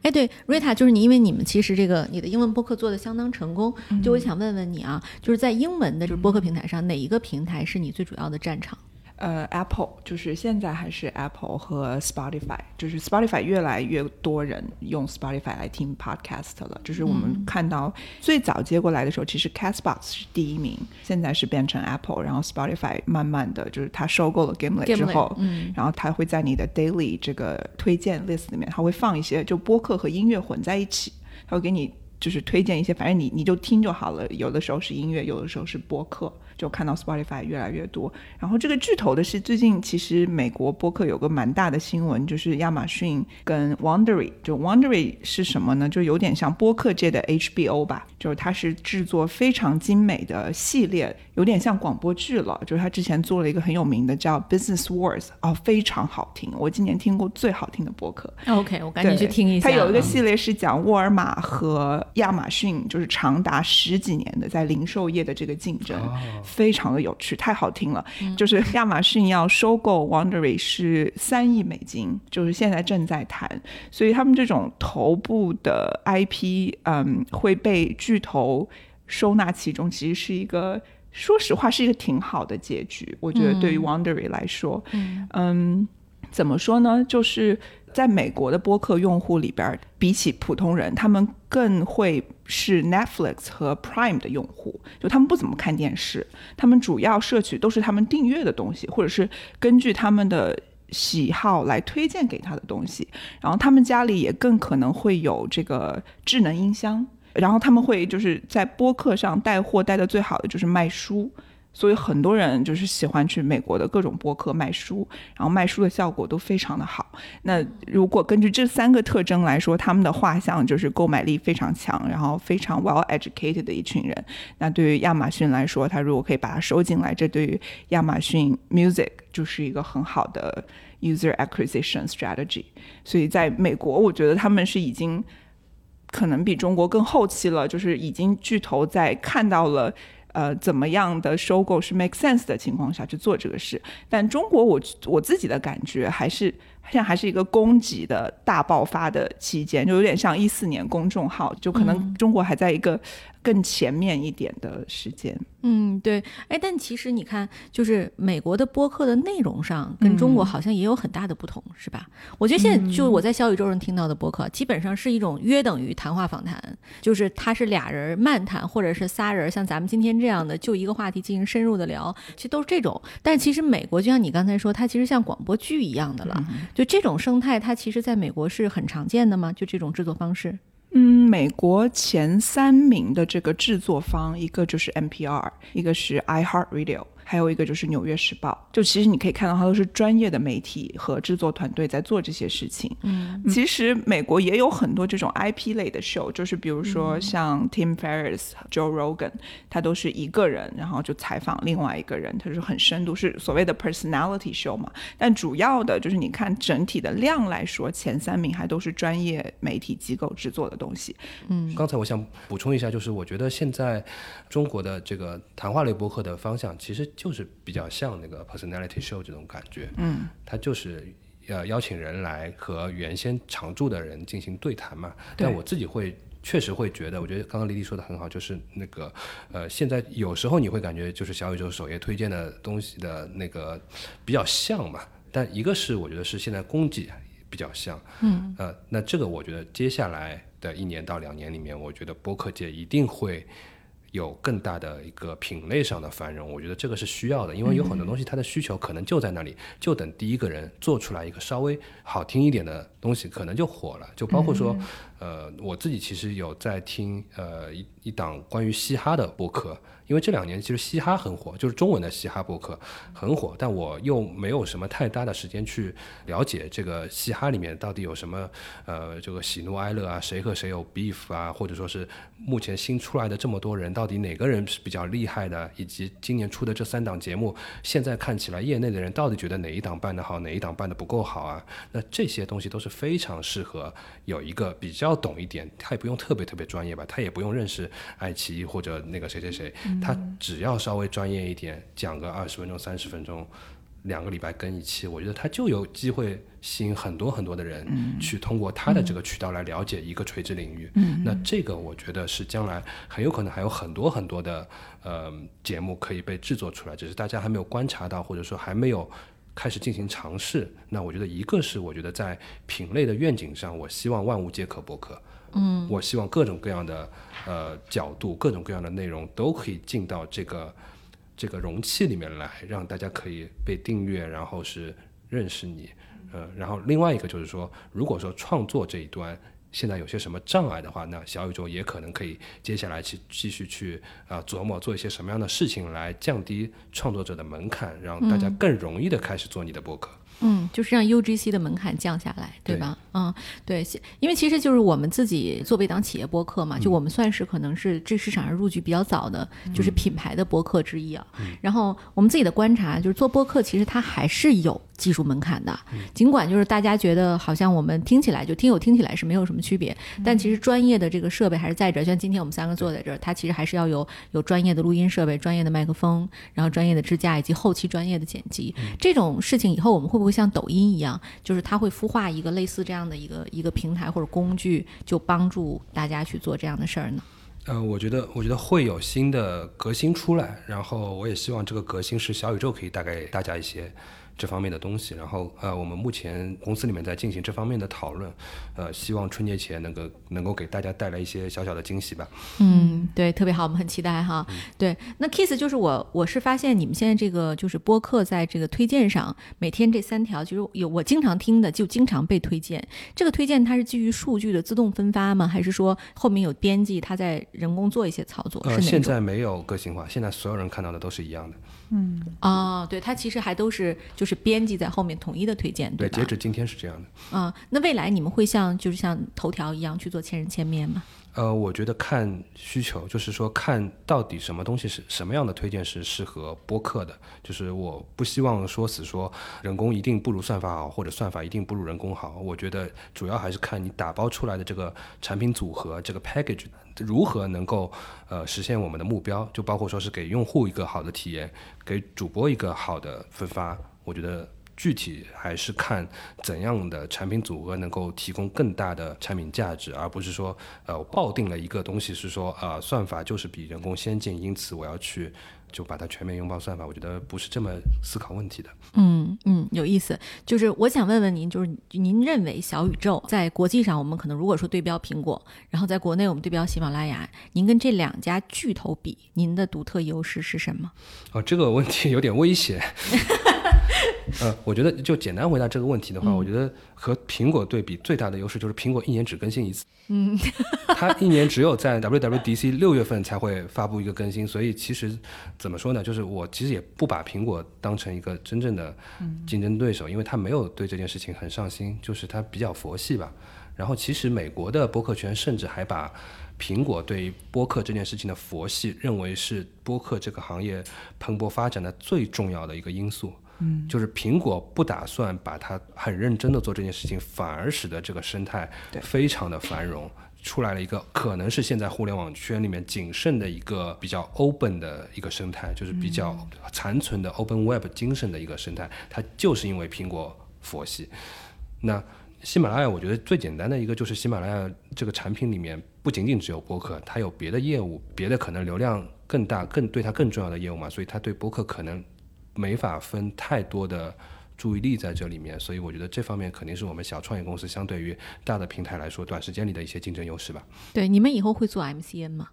Speaker 3: 哎，对，瑞塔，就是你，因为你们其实这个你的英文播客做的相当成功，就我想问问你啊，就是在英文的就是播客平台上，哪一个平台是你最主要的战场？
Speaker 2: 呃，Apple 就是现在还是 Apple 和 Spotify，就是 Spotify 越来越多人用 Spotify 来听 podcast 了。就是我们看到最早接过来的时候，其实 Castbox 是第一名，现在是变成 Apple，然后 Spotify 慢慢的就是它收购了 Gimlet 之后，
Speaker 3: 嗯，
Speaker 2: 然后它会在你的 daily 这个推荐 list 里面，它会放一些就播客和音乐混在一起，它会给你就是推荐一些，反正你你就听就好了。有的时候是音乐，有的时候是播客。就看到 Spotify 越来越多，然后这个巨头的是最近其实美国播客有个蛮大的新闻，就是亚马逊跟 Wondery，就 Wondery 是什么呢？就有点像播客界的 HBO 吧，就是它是制作非常精美的系列，有点像广播剧了。就是它之前做了一个很有名的叫 Business Wars，哦，非常好听，我今年听过最好听的播客。
Speaker 3: OK，我赶紧去听一下。
Speaker 2: 它有一个系列是讲沃尔玛和亚马逊，就是长达十几年的在零售业的这个竞争。非常的有趣，太好听了。就是亚马逊要收购 Wondery 是三亿美金，就是现在正在谈。所以他们这种头部的 IP，嗯，会被巨头收纳其中，其实是一个，说实话是一个挺好的结局。我觉得对于 Wondery 来说，嗯，怎么说呢？就是。在美国的播客用户里边，比起普通人，他们更会是 Netflix 和 Prime 的用户。就他们不怎么看电视，他们主要摄取都是他们订阅的东西，或者是根据他们的喜好来推荐给他的东西。然后他们家里也更可能会有这个智能音箱，然后他们会就是在播客上带货带的最好的就是卖书。所以很多人就是喜欢去美国的各种播客卖书，然后卖书的效果都非常的好。那如果根据这三个特征来说，他们的画像就是购买力非常强，然后非常 well educated 的一群人。那对于亚马逊来说，他如果可以把它收进来，这对于亚马逊 Music 就是一个很好的 user acquisition strategy。所以在美国，我觉得他们是已经可能比中国更后期了，就是已经巨头在看到了。呃，怎么样的收购是 make sense 的情况下去做这个事？但中国，我我自己的感觉还是现在还是一个供给的大爆发的期间，就有点像一四年公众号，就可能中国还在一个更前面一点的时间。
Speaker 3: 嗯，对，哎，但其实你看，就是美国的播客的内容上跟中国好像也有很大的不同，是吧？我觉得现在就我在小宇宙上听到的播客，基本上是一种约等于谈话访谈，就是他是俩人漫谈，或者是仨人像咱们今天这样的，就一个话题进行深入的聊，其实都是这种。但其实美国就像你刚才说，它其实像广播剧一样的了，就这种生态，它其实在美国是很常见的吗？就这种制作方式？
Speaker 2: 嗯，美国前三名的这个制作方，一个就是 NPR，一个是 iHeartRadio。还有一个就是《纽约时报》，就其实你可以看到，它都是专业的媒体和制作团队在做这些事情。
Speaker 3: 嗯，
Speaker 2: 其实美国也有很多这种 IP 类的 show，就是比如说像 Tim Ferriss、Joe Rogan，他都是一个人，然后就采访另外一个人，他是很深度，是所谓的 personality show 嘛。但主要的就是你看整体的量来说，前三名还都是专业媒体机构制作的东西。
Speaker 3: 嗯，
Speaker 1: 刚才我想补充一下，就是我觉得现在中国的这个谈话类播客的方向，其实。就是比较像那个 personality show 这种感觉，
Speaker 2: 嗯，
Speaker 1: 它就是要邀请人来和原先常驻的人进行对谈嘛。但我自己会确实会觉得，我觉得刚刚丽丽说的很好，就是那个呃，现在有时候你会感觉就是小宇宙首页推荐的东西的那个比较像嘛。但一个是我觉得是现在供给比较像，
Speaker 3: 嗯，
Speaker 1: 呃，那这个我觉得接下来的一年到两年里面，我觉得播客界一定会。有更大的一个品类上的繁荣，我觉得这个是需要的，因为有很多东西它的需求可能就在那里，就等第一个人做出来一个稍微好听一点的东西，可能就火了。就包括说，呃，我自己其实有在听呃一一档关于嘻哈的播客。因为这两年其实嘻哈很火，就是中文的嘻哈博客很火，但我又没有什么太大的时间去了解这个嘻哈里面到底有什么，呃，这个喜怒哀乐啊，谁和谁有 beef 啊，或者说是目前新出来的这么多人，到底哪个人是比较厉害的，以及今年出的这三档节目，现在看起来业内的人到底觉得哪一档办得好，哪一档办得不够好啊？那这些东西都是非常适合有一个比较懂一点，他也不用特别特别专业吧，他也不用认识爱奇艺或者那个谁谁谁。他只要稍微专业一点，讲个二十分钟、三十分钟，两个礼拜更一期，我觉得他就有机会吸引很多很多的人去通过他的这个渠道来了解一个垂直领域。那这个我觉得是将来很有可能还有很多很多的呃节目可以被制作出来，只是大家还没有观察到，或者说还没有开始进行尝试。那我觉得一个是我觉得在品类的愿景上，我希望万物皆可播客。嗯，我希望各种各样的呃角度、各种各样的内容都可以进到这个这个容器里面来，让大家可以被订阅，然后是认识你。呃，然后另外一个就是说，如果说创作这一端现在有些什么障碍的话，那小宇宙也可能可以接下来去继续去啊、琢磨做一些什么样的事情来降低创作者的门槛，让大家更容易的开始做你的博客。
Speaker 3: 嗯，就是让 UGC 的门槛降下来，对吧？嗯，对，因为其实就是我们自己做为一档企业播客嘛，就我们算是可能是这市场上入局比较早的，就是品牌的播客之一啊。然后我们自己的观察就是做播客，其实它还是有技术门槛的，尽管就是大家觉得好像我们听起来就听友听起来是没有什么区别，但其实专业的这个设备还是在这儿。像今天我们三个坐在这儿，它其实还是要有有专业的录音设备、专业的麦克风，然后专业的支架以及后期专业的剪辑。这种事情以后我们会不会会像抖音一样，就是它会孵化一个类似这样的一个一个平台或者工具，就帮助大家去做这样的事儿呢？
Speaker 1: 呃，我觉得，我觉得会有新的革新出来，然后我也希望这个革新是小宇宙可以带给大家一些这方面的东西。然后，呃，我们目前公司里面在进行这方面的讨论，呃，希望春节前能够能够给大家带来一些小小的惊喜吧。
Speaker 3: 嗯，对，特别好，我们很期待哈。对，那 Kiss 就是我，我是发现你们现在这个就是播客在这个推荐上，每天这三条其实有我经常听的，就经常被推荐。这个推荐它是基于数据的自动分发吗？还是说后面有编辑他在人工做一些操作？
Speaker 1: 呃？现在没有个性化，现在所有人看到的都是一样的。
Speaker 3: 嗯哦，对，它其实还都是就是编辑在后面统一的推荐，
Speaker 1: 对，
Speaker 3: 吧？
Speaker 1: 截止今天是这样的。
Speaker 3: 嗯，那未来你们会像就是像头条一样去做千人千面吗？
Speaker 1: 呃，我觉得看需求，就是说看到底什么东西是什么样的推荐是适合播客的。就是我不希望说死说人工一定不如算法好，或者算法一定不如人工好。我觉得主要还是看你打包出来的这个产品组合，这个 package 如何能够呃实现我们的目标，就包括说是给用户一个好的体验，给主播一个好的分发。我觉得。具体还是看怎样的产品组合能够提供更大的产品价值，而不是说，呃，我抱定了一个东西是说，呃，算法就是比人工先进，因此我要去就把它全面拥抱算法。我觉得不是这么思考问题的。
Speaker 3: 嗯嗯，有意思。就是我想问问您，就是您认为小宇宙在国际上，我们可能如果说对标苹果，然后在国内我们对标喜马拉雅，您跟这两家巨头比，您的独特优势是什么？
Speaker 1: 哦，这个问题有点危险。呃，我觉得就简单回答这个问题的话，我觉得和苹果对比最大的优势就是苹果一年只更新一次，
Speaker 3: 嗯，
Speaker 1: 它一年只有在 WWDC 六月份才会发布一个更新，所以其实怎么说呢，就是我其实也不把苹果当成一个真正的竞争对手，因为它没有对这件事情很上心，就是它比较佛系吧。然后其实美国的播客圈甚至还把苹果对于播客这件事情的佛系认为是播客这个行业蓬勃发展的最重要的一个因素。嗯，就是苹果不打算把它很认真的做这件事情，反而使得这个生态非常的繁荣，出来了一个可能是现在互联网圈里面仅剩的一个比较 open 的一个生态，就是比较残存的 open web 精神的一个生态。它就是因为苹果佛系。那喜马拉雅，我觉得最简单的一个就是喜马拉雅这个产品里面不仅仅只有播客，它有别的业务，别的可能流量更大、更对它更重要的业务嘛，所以它对播客可能。没法分太多的注意力在这里面，所以我觉得这方面肯定是我们小创业公司相对于大的平台来说，短时间里的一些竞争优势吧。
Speaker 3: 对，你们以后会做 MCN 吗？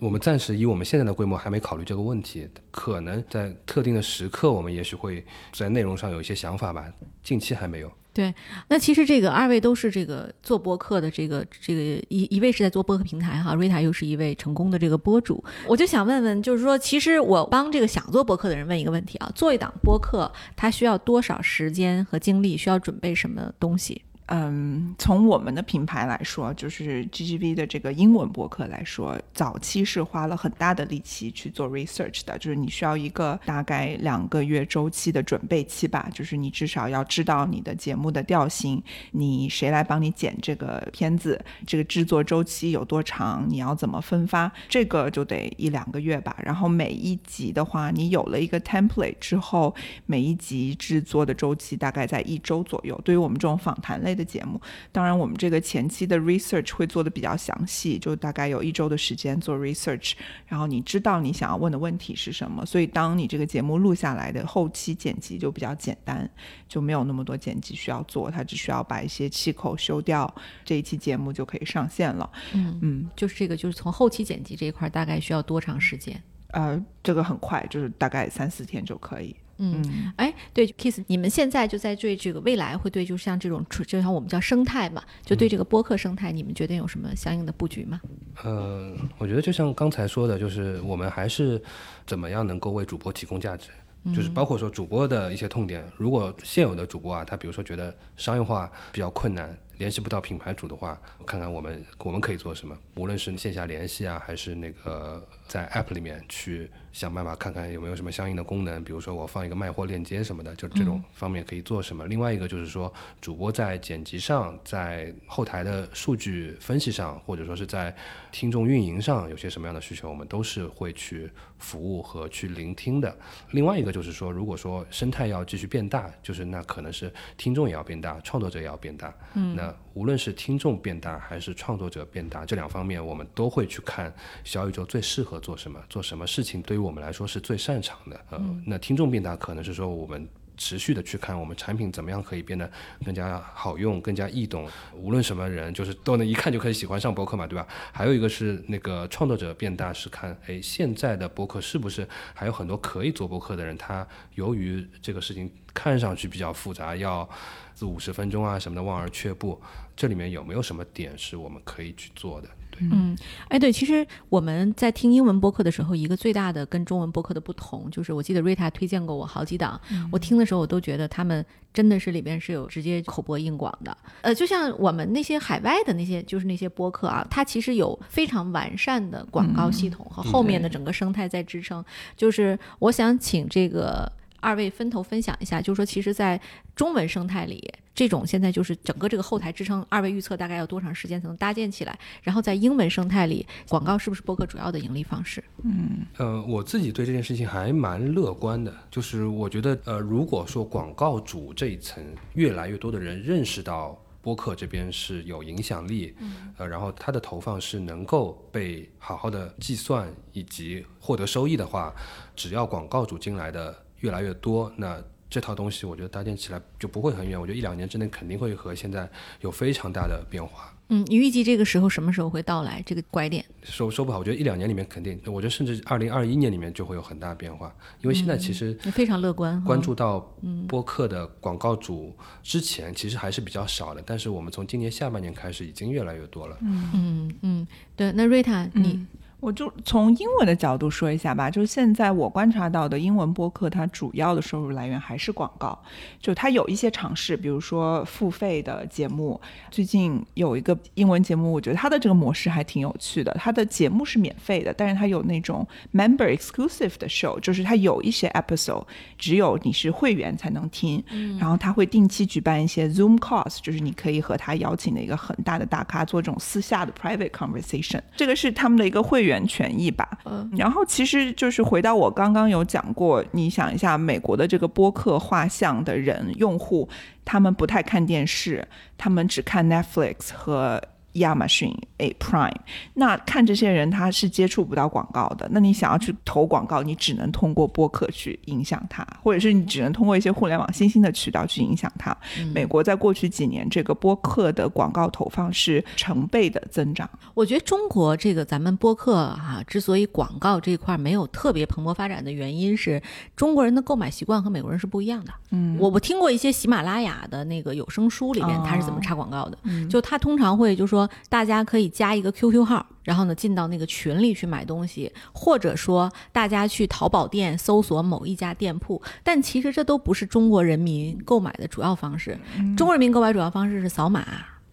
Speaker 1: 我们暂时以我们现在的规模还没考虑这个问题，可能在特定的时刻，我们也许会在内容上有一些想法吧。近期还没有。
Speaker 3: 对，那其实这个二位都是这个做播客的，这个这个一一位是在做播客平台哈，瑞塔又是一位成功的这个播主。我就想问问，就是说，其实我帮这个想做播客的人问一个问题啊，做一档播客，它需要多少时间和精力？需要准备什么东西？
Speaker 2: 嗯，从我们的品牌来说，就是 GGV 的这个英文博客来说，早期是花了很大的力气去做 research 的，就是你需要一个大概两个月周期的准备期吧，就是你至少要知道你的节目的调性，你谁来帮你剪这个片子，这个制作周期有多长，你要怎么分发，这个就得一两个月吧。然后每一集的话，你有了一个 template 之后，每一集制作的周期大概在一周左右。对于我们这种访谈类的节目，当然我们这个前期的 research 会做的比较详细，就大概有一周的时间做 research，然后你知道你想要问的问题是什么，所以当你这个节目录下来的后期剪辑就比较简单，就没有那么多剪辑需要做，它只需要把一些气口修掉，这一期节目就可以上线了。
Speaker 3: 嗯
Speaker 2: 嗯，
Speaker 3: 就是这个，就是从后期剪辑这一块，大概需要多长时间？
Speaker 2: 呃，这个很快，就是大概三四天就可以。
Speaker 3: 嗯，哎，对，Kiss，你们现在就在对这个未来会对，就像这种，就像我们叫生态嘛，就对这个播客生态，你们觉得有什么相应的布局吗？
Speaker 1: 呃，我觉得就像刚才说的，就是我们还是怎么样能够为主播提供价值，就是包括说主播的一些痛点。如果现有的主播啊，他比如说觉得商业化比较困难，联系不到品牌主的话，看看我们我们可以做什么，无论是线下联系啊，还是那个在 App 里面去想办法看看有没有什么相应的功能，比如说我放一个卖货链接什么的，就这种方面可以做什么。另外一个就是说，主播在剪辑上，在后台的数据分析上，或者说是在听众运营上有些什么样的需求，我们都是会去服务和去聆听的。另外一个就是说，如果说生态要继续变大，就是那可能是听众也要变大，创作者也要变大。嗯，那无论是听众变大还是创作者变大，这两方面我们都会去看小宇宙最适合做什么，做什么事情对于我们来说是最擅长的。呃，那听众变大可能是说我们。持续的去看我们产品怎么样可以变得更加好用、更加易懂，无论什么人就是都能一看就可以喜欢上博客嘛，对吧？还有一个是那个创作者变大是看，哎，现在的博客是不是还有很多可以做博客的人？他由于这个事情看上去比较复杂，要四五十分钟啊什么的望而却步，这里面有没有什么点是我们可以去做的？
Speaker 3: 嗯，哎，对，其实我们在听英文播客的时候，一个最大的跟中文播客的不同，就是我记得瑞塔推荐过我好几档，我听的时候我都觉得他们真的是里边是有直接口播硬广的。呃，就像我们那些海外的那些，就是那些播客啊，它其实有非常完善的广告系统和后面的整个生态在支撑。就是我想请这个二位分头分享一下，就是说，其实，在中文生态里。这种现在就是整个这个后台支撑，二位预测大概要多长时间才能搭建起来？然后在英文生态里，广告是不是播客主要的盈利方式？
Speaker 2: 嗯，
Speaker 1: 呃，我自己对这件事情还蛮乐观的，就是我觉得，呃，如果说广告主这一层越来越多的人认识到播客这边是有影响力，呃，然后它的投放是能够被好好的计算以及获得收益的话，只要广告主进来的越来越多，那。这套东西我觉得搭建起来就不会很远，我觉得一两年之内肯定会和现在有非常大的变化。
Speaker 3: 嗯，你预计这个时候什么时候会到来？这个拐点
Speaker 1: 说说不好，我觉得一两年里面肯定，我觉得甚至二零二一年里面就会有很大变化，因为现在其实
Speaker 3: 非常乐观，
Speaker 1: 关注到播客的广告主之前其实还是比较少的，但是我们从今年下半年开始已经越来越多了。
Speaker 3: 嗯嗯嗯，对，那瑞塔你。
Speaker 2: 我就从英文的角度说一下吧，就是现在我观察到的英文播客，它主要的收入来源还是广告。就它有一些尝试，比如说付费的节目。最近有一个英文节目，我觉得它的这个模式还挺有趣的。它的节目是免费的，但是它有那种 member exclusive 的 show，就是它有一些 episode 只有你是会员才能听。嗯然后它会定期举办一些 Zoom calls，就是你可以和他邀请的一个很大的大咖做这种私下的 private conversation。这个是他们的一个会员。源权益吧，嗯，然后其实就是回到我刚刚有讲过，你想一下，美国的这个播客画像的人用户，他们不太看电视，他们只看 Netflix 和。亚马逊 A Prime，那看这些人他是接触不到广告的，那你想要去投广告，你只能通过播客去影响他，或者是你只能通过一些互联网新兴的渠道去影响他。美国在过去几年，这个播客的广告投放是成倍的增长。
Speaker 3: 我觉得中国这个咱们播客哈，之所以广告这一块没有特别蓬勃发展的原因是，中国人的购买习惯和美国人是不一样的。嗯，我我听过一些喜马拉雅的那个有声书里面他是怎么插广告的，就他通常会就说。说大家可以加一个 QQ 号，然后呢进到那个群里去买东西，或者说大家去淘宝店搜索某一家店铺，但其实这都不是中国人民购买的主要方式。中国人民购买主要方式是扫码。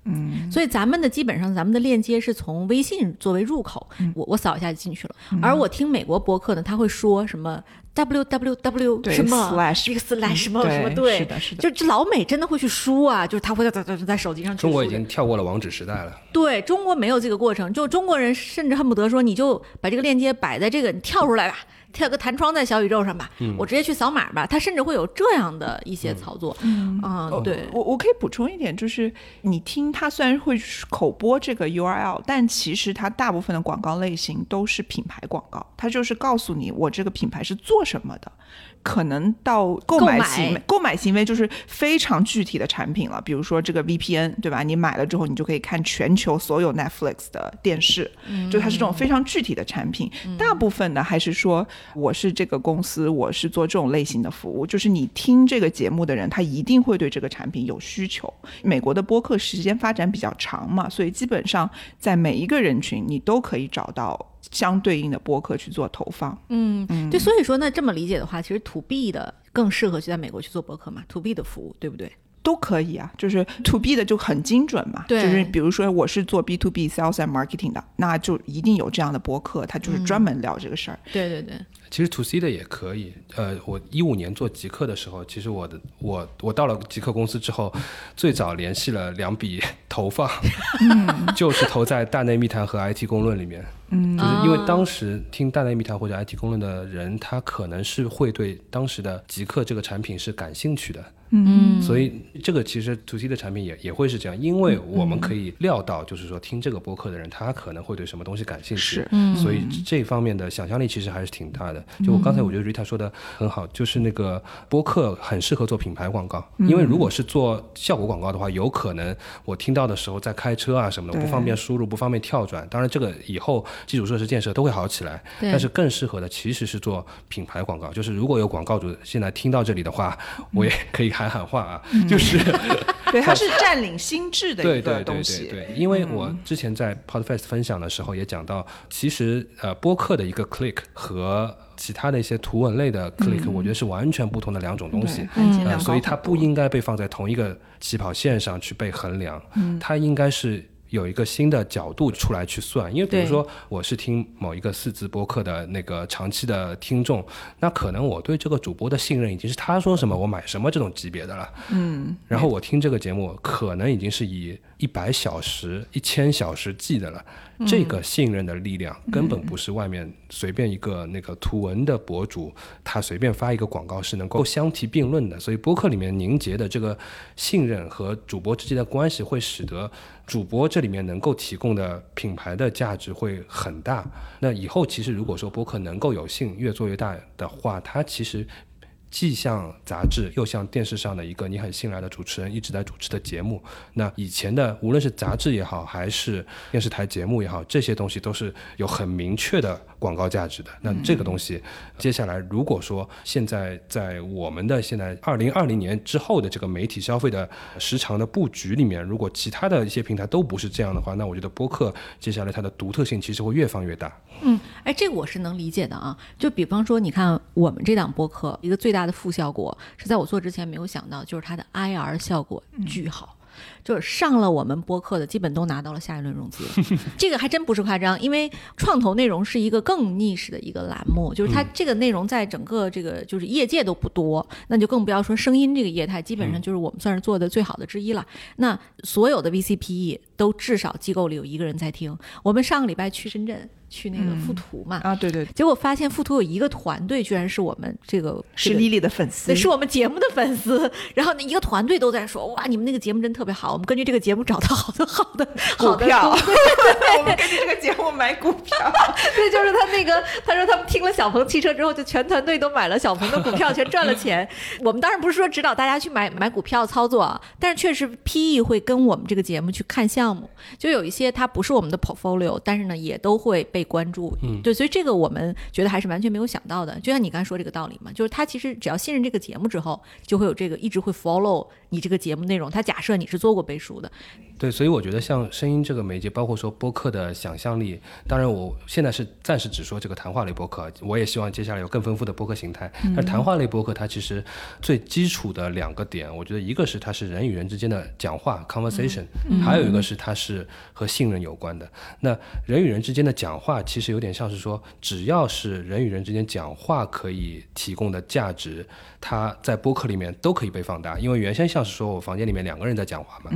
Speaker 2: 嗯，
Speaker 3: 所以咱们的基本上咱们的链接是从微信作为入口，我我扫一下就进去了。而我听美国博客呢，他会说什么 w w w 什么
Speaker 2: slash
Speaker 3: 一个 slash 什么
Speaker 2: 对
Speaker 3: 什么对，
Speaker 2: 是的是的。
Speaker 3: 就这老美真的会去输啊，就是他会在在在手机上
Speaker 1: 中国已经跳过了网址时代了。
Speaker 3: 对中国没有这个过程，就中国人甚至恨不得说，你就把这个链接摆在这个，你跳出来吧，跳个弹窗在小宇宙上吧，我直接去扫码吧，它甚至会有这样的一些操作，嗯，对，
Speaker 2: 我我可以补充一点，就是你听它虽然会口播这个 URL，但其实它大部分的广告类型都是品牌广告，它就是告诉你我这个品牌是做什么的。可能到购买行为，购买行为就是非常具体的产品了，比如说这个 VPN，对吧？你买了之后，你就可以看全球所有 Netflix 的电视，就它是这种非常具体的产品。大部分呢，还是说我是这个公司，我是做这种类型的服务，就是你听这个节目的人，他一定会对这个产品有需求。美国的播客时间发展比较长嘛，所以基本上在每一个人群，你都可以找到。相对应的播客去做投放，
Speaker 3: 嗯，对，所以说那，这么理解的话，其实 to B 的更适合去在美国去做播客嘛，to B 的服务，对不对？
Speaker 2: 都可以啊，就是 to B 的就很精准嘛，
Speaker 3: 对，
Speaker 2: 就是比如说我是做 B to B sales and marketing 的，那就一定有这样的播客，他就是专门聊这个事儿。
Speaker 3: 对对对，
Speaker 1: 其实 to C 的也可以。呃，我一五年做极客的时候，其实我的我我到了极客公司之后，最早联系了两笔投放，就是投在大内密谈和 IT 公论里面。
Speaker 2: 嗯，
Speaker 1: 就是因为当时听大内密谈或者 IT 公论的人，他可能是会对当时的极客这个产品是感兴趣的。
Speaker 3: 嗯，
Speaker 1: 所以这个其实 to C 的产品也也会是这样，因为我们可以料到，就是说听这个播客的人，他可能会对什么东西感兴趣，
Speaker 2: 是，
Speaker 1: 所以这方面的想象力其实还是挺大的。就我刚才我觉得 Rita 说的很好，就是那个播客很适合做品牌广告，因为如果是做效果广告的话，有可能我听到的时候在开车啊什么的不方便输入，不方便跳转。当然这个以后基础设施建设都会好起来，但是更适合的其实是做品牌广告。就是如果有广告主现在听到这里的话，我也可以喊喊话啊，就是
Speaker 2: 对，它是占领心智的一个东西。
Speaker 1: 对对对对对，因为我之前在 Podfest 分享的时候也讲到，其实呃播客的一个 click 和其他的一些图文类的 click，我觉得是完全不同的两种东西，
Speaker 2: 呃，
Speaker 1: 所以它不应该被放在同一个起跑线上去被衡量，它应该是。有一个新的角度出来去算，因为比如说我是听某一个四字播客的那个长期的听众，那可能我对这个主播的信任已经是他说什么我买什么这种级别的了。
Speaker 2: 嗯，
Speaker 1: 然后我听这个节目可能已经是以一百小时、一千小时计的了。这个信任的力量根本不是外面随便一个那个图文的博主他随便发一个广告是能够相提并论的。所以播客里面凝结的这个信任和主播之间的关系，会使得主播这里面能够提供的品牌的价值会很大。那以后其实如果说播客能够有幸越做越大的话，它其实。既像杂志，又像电视上的一个你很信赖的主持人一直在主持的节目。那以前的无论是杂志也好，还是电视台节目也好，这些东西都是有很明确的广告价值的。那这个东西，接下来如果说现在在我们的现在二零二零年之后的这个媒体消费的时长的布局里面，如果其他的一些平台都不是这样的话，那我觉得播客接下来它的独特性其实会越放越大。
Speaker 3: 嗯，哎，这个我是能理解的啊。就比方说，你看我们这档播客，一个最大的负效果是在我做之前没有想到，就是它的 IR 效果巨好。就是上了我们播客的，基本都拿到了下一轮融资，这个还真不是夸张。因为创投内容是一个更 niche 的一个栏目，就是它这个内容在整个这个就是业界都不多，那就更不要说声音这个业态，基本上就是我们算是做的最好的之一了。那所有的 VCPE 都至少机构里有一个人在听。我们上个礼拜去深圳。去那个富途嘛
Speaker 2: 啊，对对，
Speaker 3: 结果发现富途有一个团队，居然是我们这个
Speaker 2: 是丽丽的粉丝，
Speaker 3: 那是我们节目的粉丝。然后那一个团队都在说，哇，你们那个节目真特别好，我们根据这个节目找到好多好的
Speaker 2: 股票，我们根据这个节目买股票。
Speaker 3: 对，就是他那个，他说他们听了小鹏汽车之后，就全团队都买了小鹏的股票，全赚了钱。我们当然不是说指导大家去买买股票操作，但是确实 PE 会跟我们这个节目去看项项目，就有一些它不是我们的 portfolio，但是呢也都会被关注。
Speaker 1: 嗯
Speaker 3: 对，所以这个我们觉得还是完全没有想到的。就像你刚才说这个道理嘛，就是他其实只要信任这个节目之后，就会有这个一直会 follow 你这个节目内容。他假设你是做过背书的，
Speaker 1: 对，所以我觉得像声音这个媒介，包括说播客的想象力，当然我现在是暂时只说这个谈话类播客，我也希望接下来有更丰富的播客形态。但谈话类播客它其实最基础的两个点，我觉得一个是它是人与人之间的讲话 conversation，、还有一个是它是和信任有关的。那人与人之间的讲话，其实有点像是说，只要是人与人之间讲话可以提供的价值，它在播客里面都可以被放大。因为原先像是说我房间里面两个人在讲话嘛，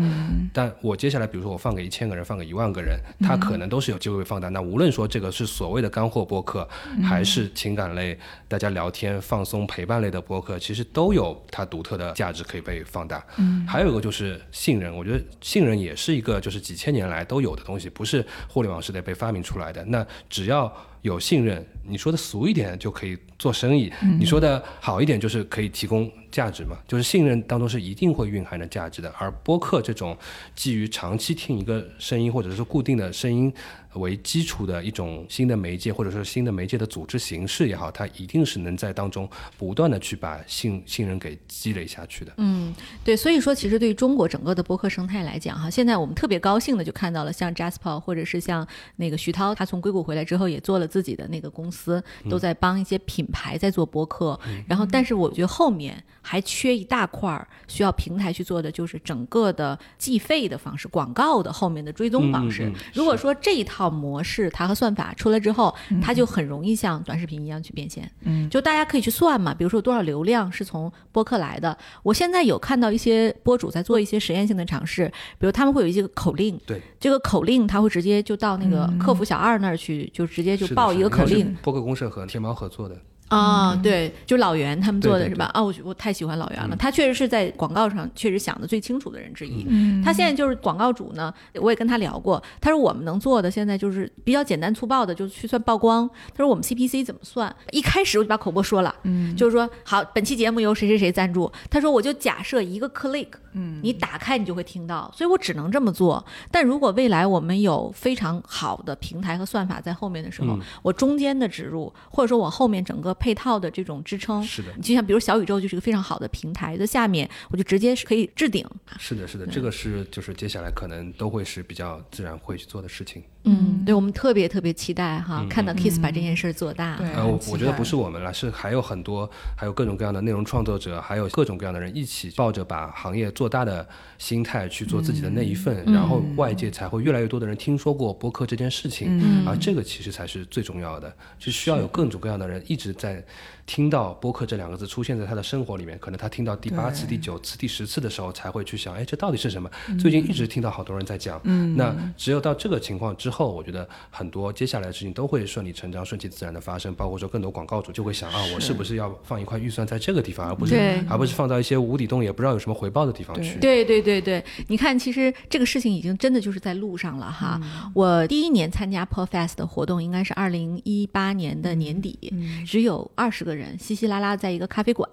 Speaker 1: 但我接下来比如说我放给一千个人，放给一万个人，他可能都是有机会被放大。那无论说这个是所谓的干货播客，还是情感类、大家聊天、放松、陪伴类的播客，其实都有它独特的价值可以被放大。嗯，还有一个就是信任，我觉得信任也是一个就是几千年来都有的东西，不是互联网时代被发明出来的。那只要有信任，你说的俗一点就可以做生意，你说的好一点就是可以提供价值嘛。就是信任当中是一定会蕴含着价值的。而播客这种基于长期听一个声音或者是固定的声音为基础的一种新的媒介，或者说新的媒介的组织形式也好，它一定是能在当中不断的去把信信任给积累下去的。
Speaker 3: 嗯，对，所以说其实对于中国整个的播客生态来讲，哈，现在我们特别高兴的就看到了像 Jasper 或者是像那个徐涛，他从硅谷回来之后也做了自己的那个公司，都在帮一些品牌在做播客。然后，但是我觉得后面还缺一大块儿需要平台去做的，就是整个的计费的方式、广告的后面的追踪方式。
Speaker 1: 嗯嗯
Speaker 3: 如果说这一套模式它和算法出来之后，它就很容易像短视频一样去变现。
Speaker 2: 嗯，
Speaker 3: 就大家可以去算嘛，比如说多少流量是从播客来的。我现在有看到一些播主在做一些实验性的尝试，比如他们会有一些口令，
Speaker 1: 对，
Speaker 3: 这个口令他会直接就到那个客服小二那儿去，就直接就报一个口令。，
Speaker 1: 播客公社和天猫合作的。
Speaker 3: 啊、对，就老袁他们做的是吧？啊，我我太喜欢老袁了，他确实是在广告上确实想的最清楚的人之一。
Speaker 2: 嗯
Speaker 3: 他现在就是广告主呢，我也跟他聊过，他说我们能做的现在就是比较简单粗暴的，就去算曝光。他说我们 CPC 怎么算？一开始我就把口播说了，
Speaker 2: 嗯
Speaker 3: 就是说好，本期节目由谁谁谁赞助。他说我就假设一个 click，
Speaker 2: 嗯
Speaker 3: 你打开你就会听到，所以我只能这么做。但如果未来我们有非常好的平台和算法在后面的时候，
Speaker 1: 嗯
Speaker 3: 我中间的植入，或者说我后面整个配套的这种支撑，
Speaker 1: 是的，你
Speaker 3: 就像比如小宇宙就是一个非常好的平台在下面，我就直接是可以置顶。
Speaker 1: 是的，是的，这个是就是接下来可能都会是比较自然会去做的事情。
Speaker 3: 嗯，对我们特别特别期待哈，
Speaker 1: 嗯
Speaker 3: 看到 Kiss 把这件事儿做大。
Speaker 2: 对
Speaker 1: 呃，我我觉得不是我们了，是还有很多，还有各种各样的内容创作者，还有各种各样的人一起抱着把行业做大的心态去做自己的那一份，
Speaker 3: 嗯。
Speaker 1: 然后外界才会越来越多的人听说过播客这件事情，
Speaker 2: 嗯。
Speaker 1: 而这个其实才是最重要的，是需要有各种各样的人一直在听到播客这两个字出现在他的生活里面，可能他听到第八次、第九次、第十次的时候才会去想，哎，这到底是什么？最近一直听到好多人在讲，
Speaker 2: 嗯。
Speaker 1: 那只有到这个情况之后，我觉得很多接下来的事情都会顺理成章、顺其自然的发生。包括说更多广告主就会想啊，我是不是要放一块预算在这个地方，而不是而不是放到一些无底洞也不知道有什么回报的地方去。
Speaker 3: 对对对对，你看，其实这个事情已经真的就是在路上了哈。
Speaker 2: 嗯
Speaker 3: 我第一年参加 Podfest 的活动应该是二零一八年的年底，
Speaker 2: 嗯
Speaker 3: 只有二十个人，稀稀拉拉在一个咖啡馆，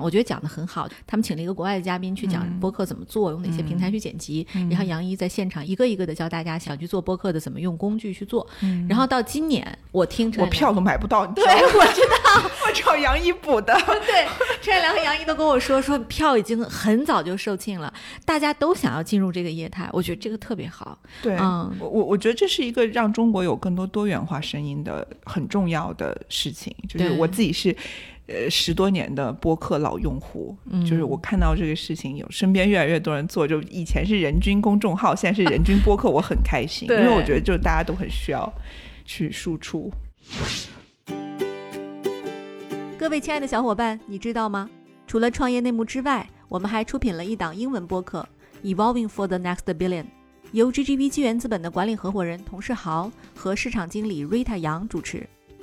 Speaker 3: 我觉得讲的很好。他们请了一个国外的嘉宾去讲
Speaker 2: 嗯
Speaker 3: 播客怎么做，用哪些平台去剪辑，然后杨一在现场一个一个的教大家想去做播客的怎么用工具去做。然后到今年，我听陈
Speaker 2: 嗯我票都买不到，对我知道，我找杨一补的。
Speaker 3: 对，陈海良和杨一都跟我说，说票已经很早就售罄了，大家都想要进入这个业态，我觉得这个特别好。
Speaker 2: 对，
Speaker 3: 嗯
Speaker 2: 我我我觉得这是一个让中国有更多多元化声音的很重要的事情。就是我自己是。呃，十多年的播客老用户，
Speaker 3: 嗯
Speaker 2: 就是我看到这个事情有身边越来越多人做，就以前是人均公众号，现在是人均播客，我很开心，因为我觉得就大家都很需要去输出。
Speaker 3: 各位亲爱的小伙伴，你知道吗？除了创业内幕之外，我们还出品了一档英文播客《Evolving for the Next Billion》，由 GGV 纪源资本的管理合伙人童世豪和市场经理 Rita 杨主持。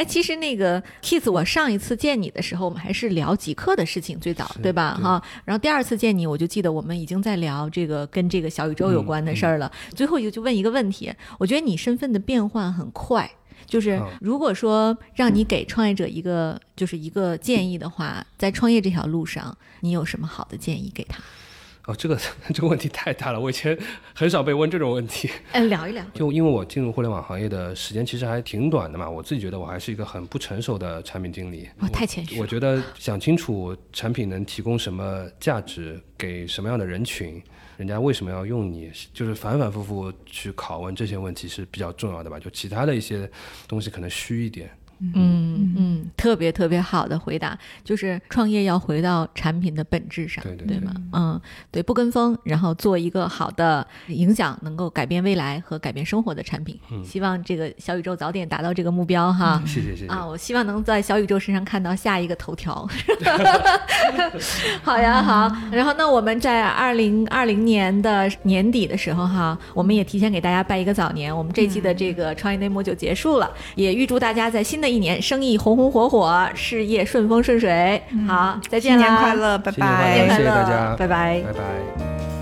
Speaker 3: 哎哎，其实那个 Keith，我上一次见你的时候，我们还是聊极客的事情，最早对吧？哈，然后第二次见你，我就记得我们已经在聊这个跟这个小宇宙有关的事儿了。最后一个就问一个问题，我觉得你身份的变换很快。就是
Speaker 1: 嗯
Speaker 3: 如果说让你给创业者一个就是一个建议的话，在创业这条路上，你有什么好的建议给他？
Speaker 1: 哦，这个 这个问题太大了，我以前 很少被问这种问题。
Speaker 3: 哎，聊一聊。
Speaker 1: 就因为我进入互联网行业的时间其实还挺短的嘛，我自己觉得我还是一个很不成熟的产品经理。
Speaker 3: 我，太谦虚了。
Speaker 1: 我觉得想清楚产品能提供什么价值，给什么样的人群，人家为什么要用你，就是反反复复去拷问这些问题是比较重要的吧。就其他的一些东西可能虚一点。
Speaker 3: 嗯嗯，特别特别好的回答，就是创业要回到产品的本质上，
Speaker 1: 对对对
Speaker 3: 吗？嗯，对，不跟风，然后做一个好的影响能够改变未来和改变生活的产品。
Speaker 1: 嗯
Speaker 3: 希望这个小宇宙早点达到这个目标哈。
Speaker 1: 谢谢谢谢。
Speaker 3: 啊，我希望能在小宇宙身上看到下一个头条。好呀，好。然后，那我们在二零二零年的年底的时候哈，我们也提前给大家拜一个早年。我们这期的这个创业内幕就结束了，也预祝大家在新的一年生意红红火火，事业顺风顺水。好，再见啦！
Speaker 2: 新年快乐，拜
Speaker 1: 新年快
Speaker 2: 拜
Speaker 1: 乐，谢谢大家，
Speaker 3: 拜拜
Speaker 1: 拜拜。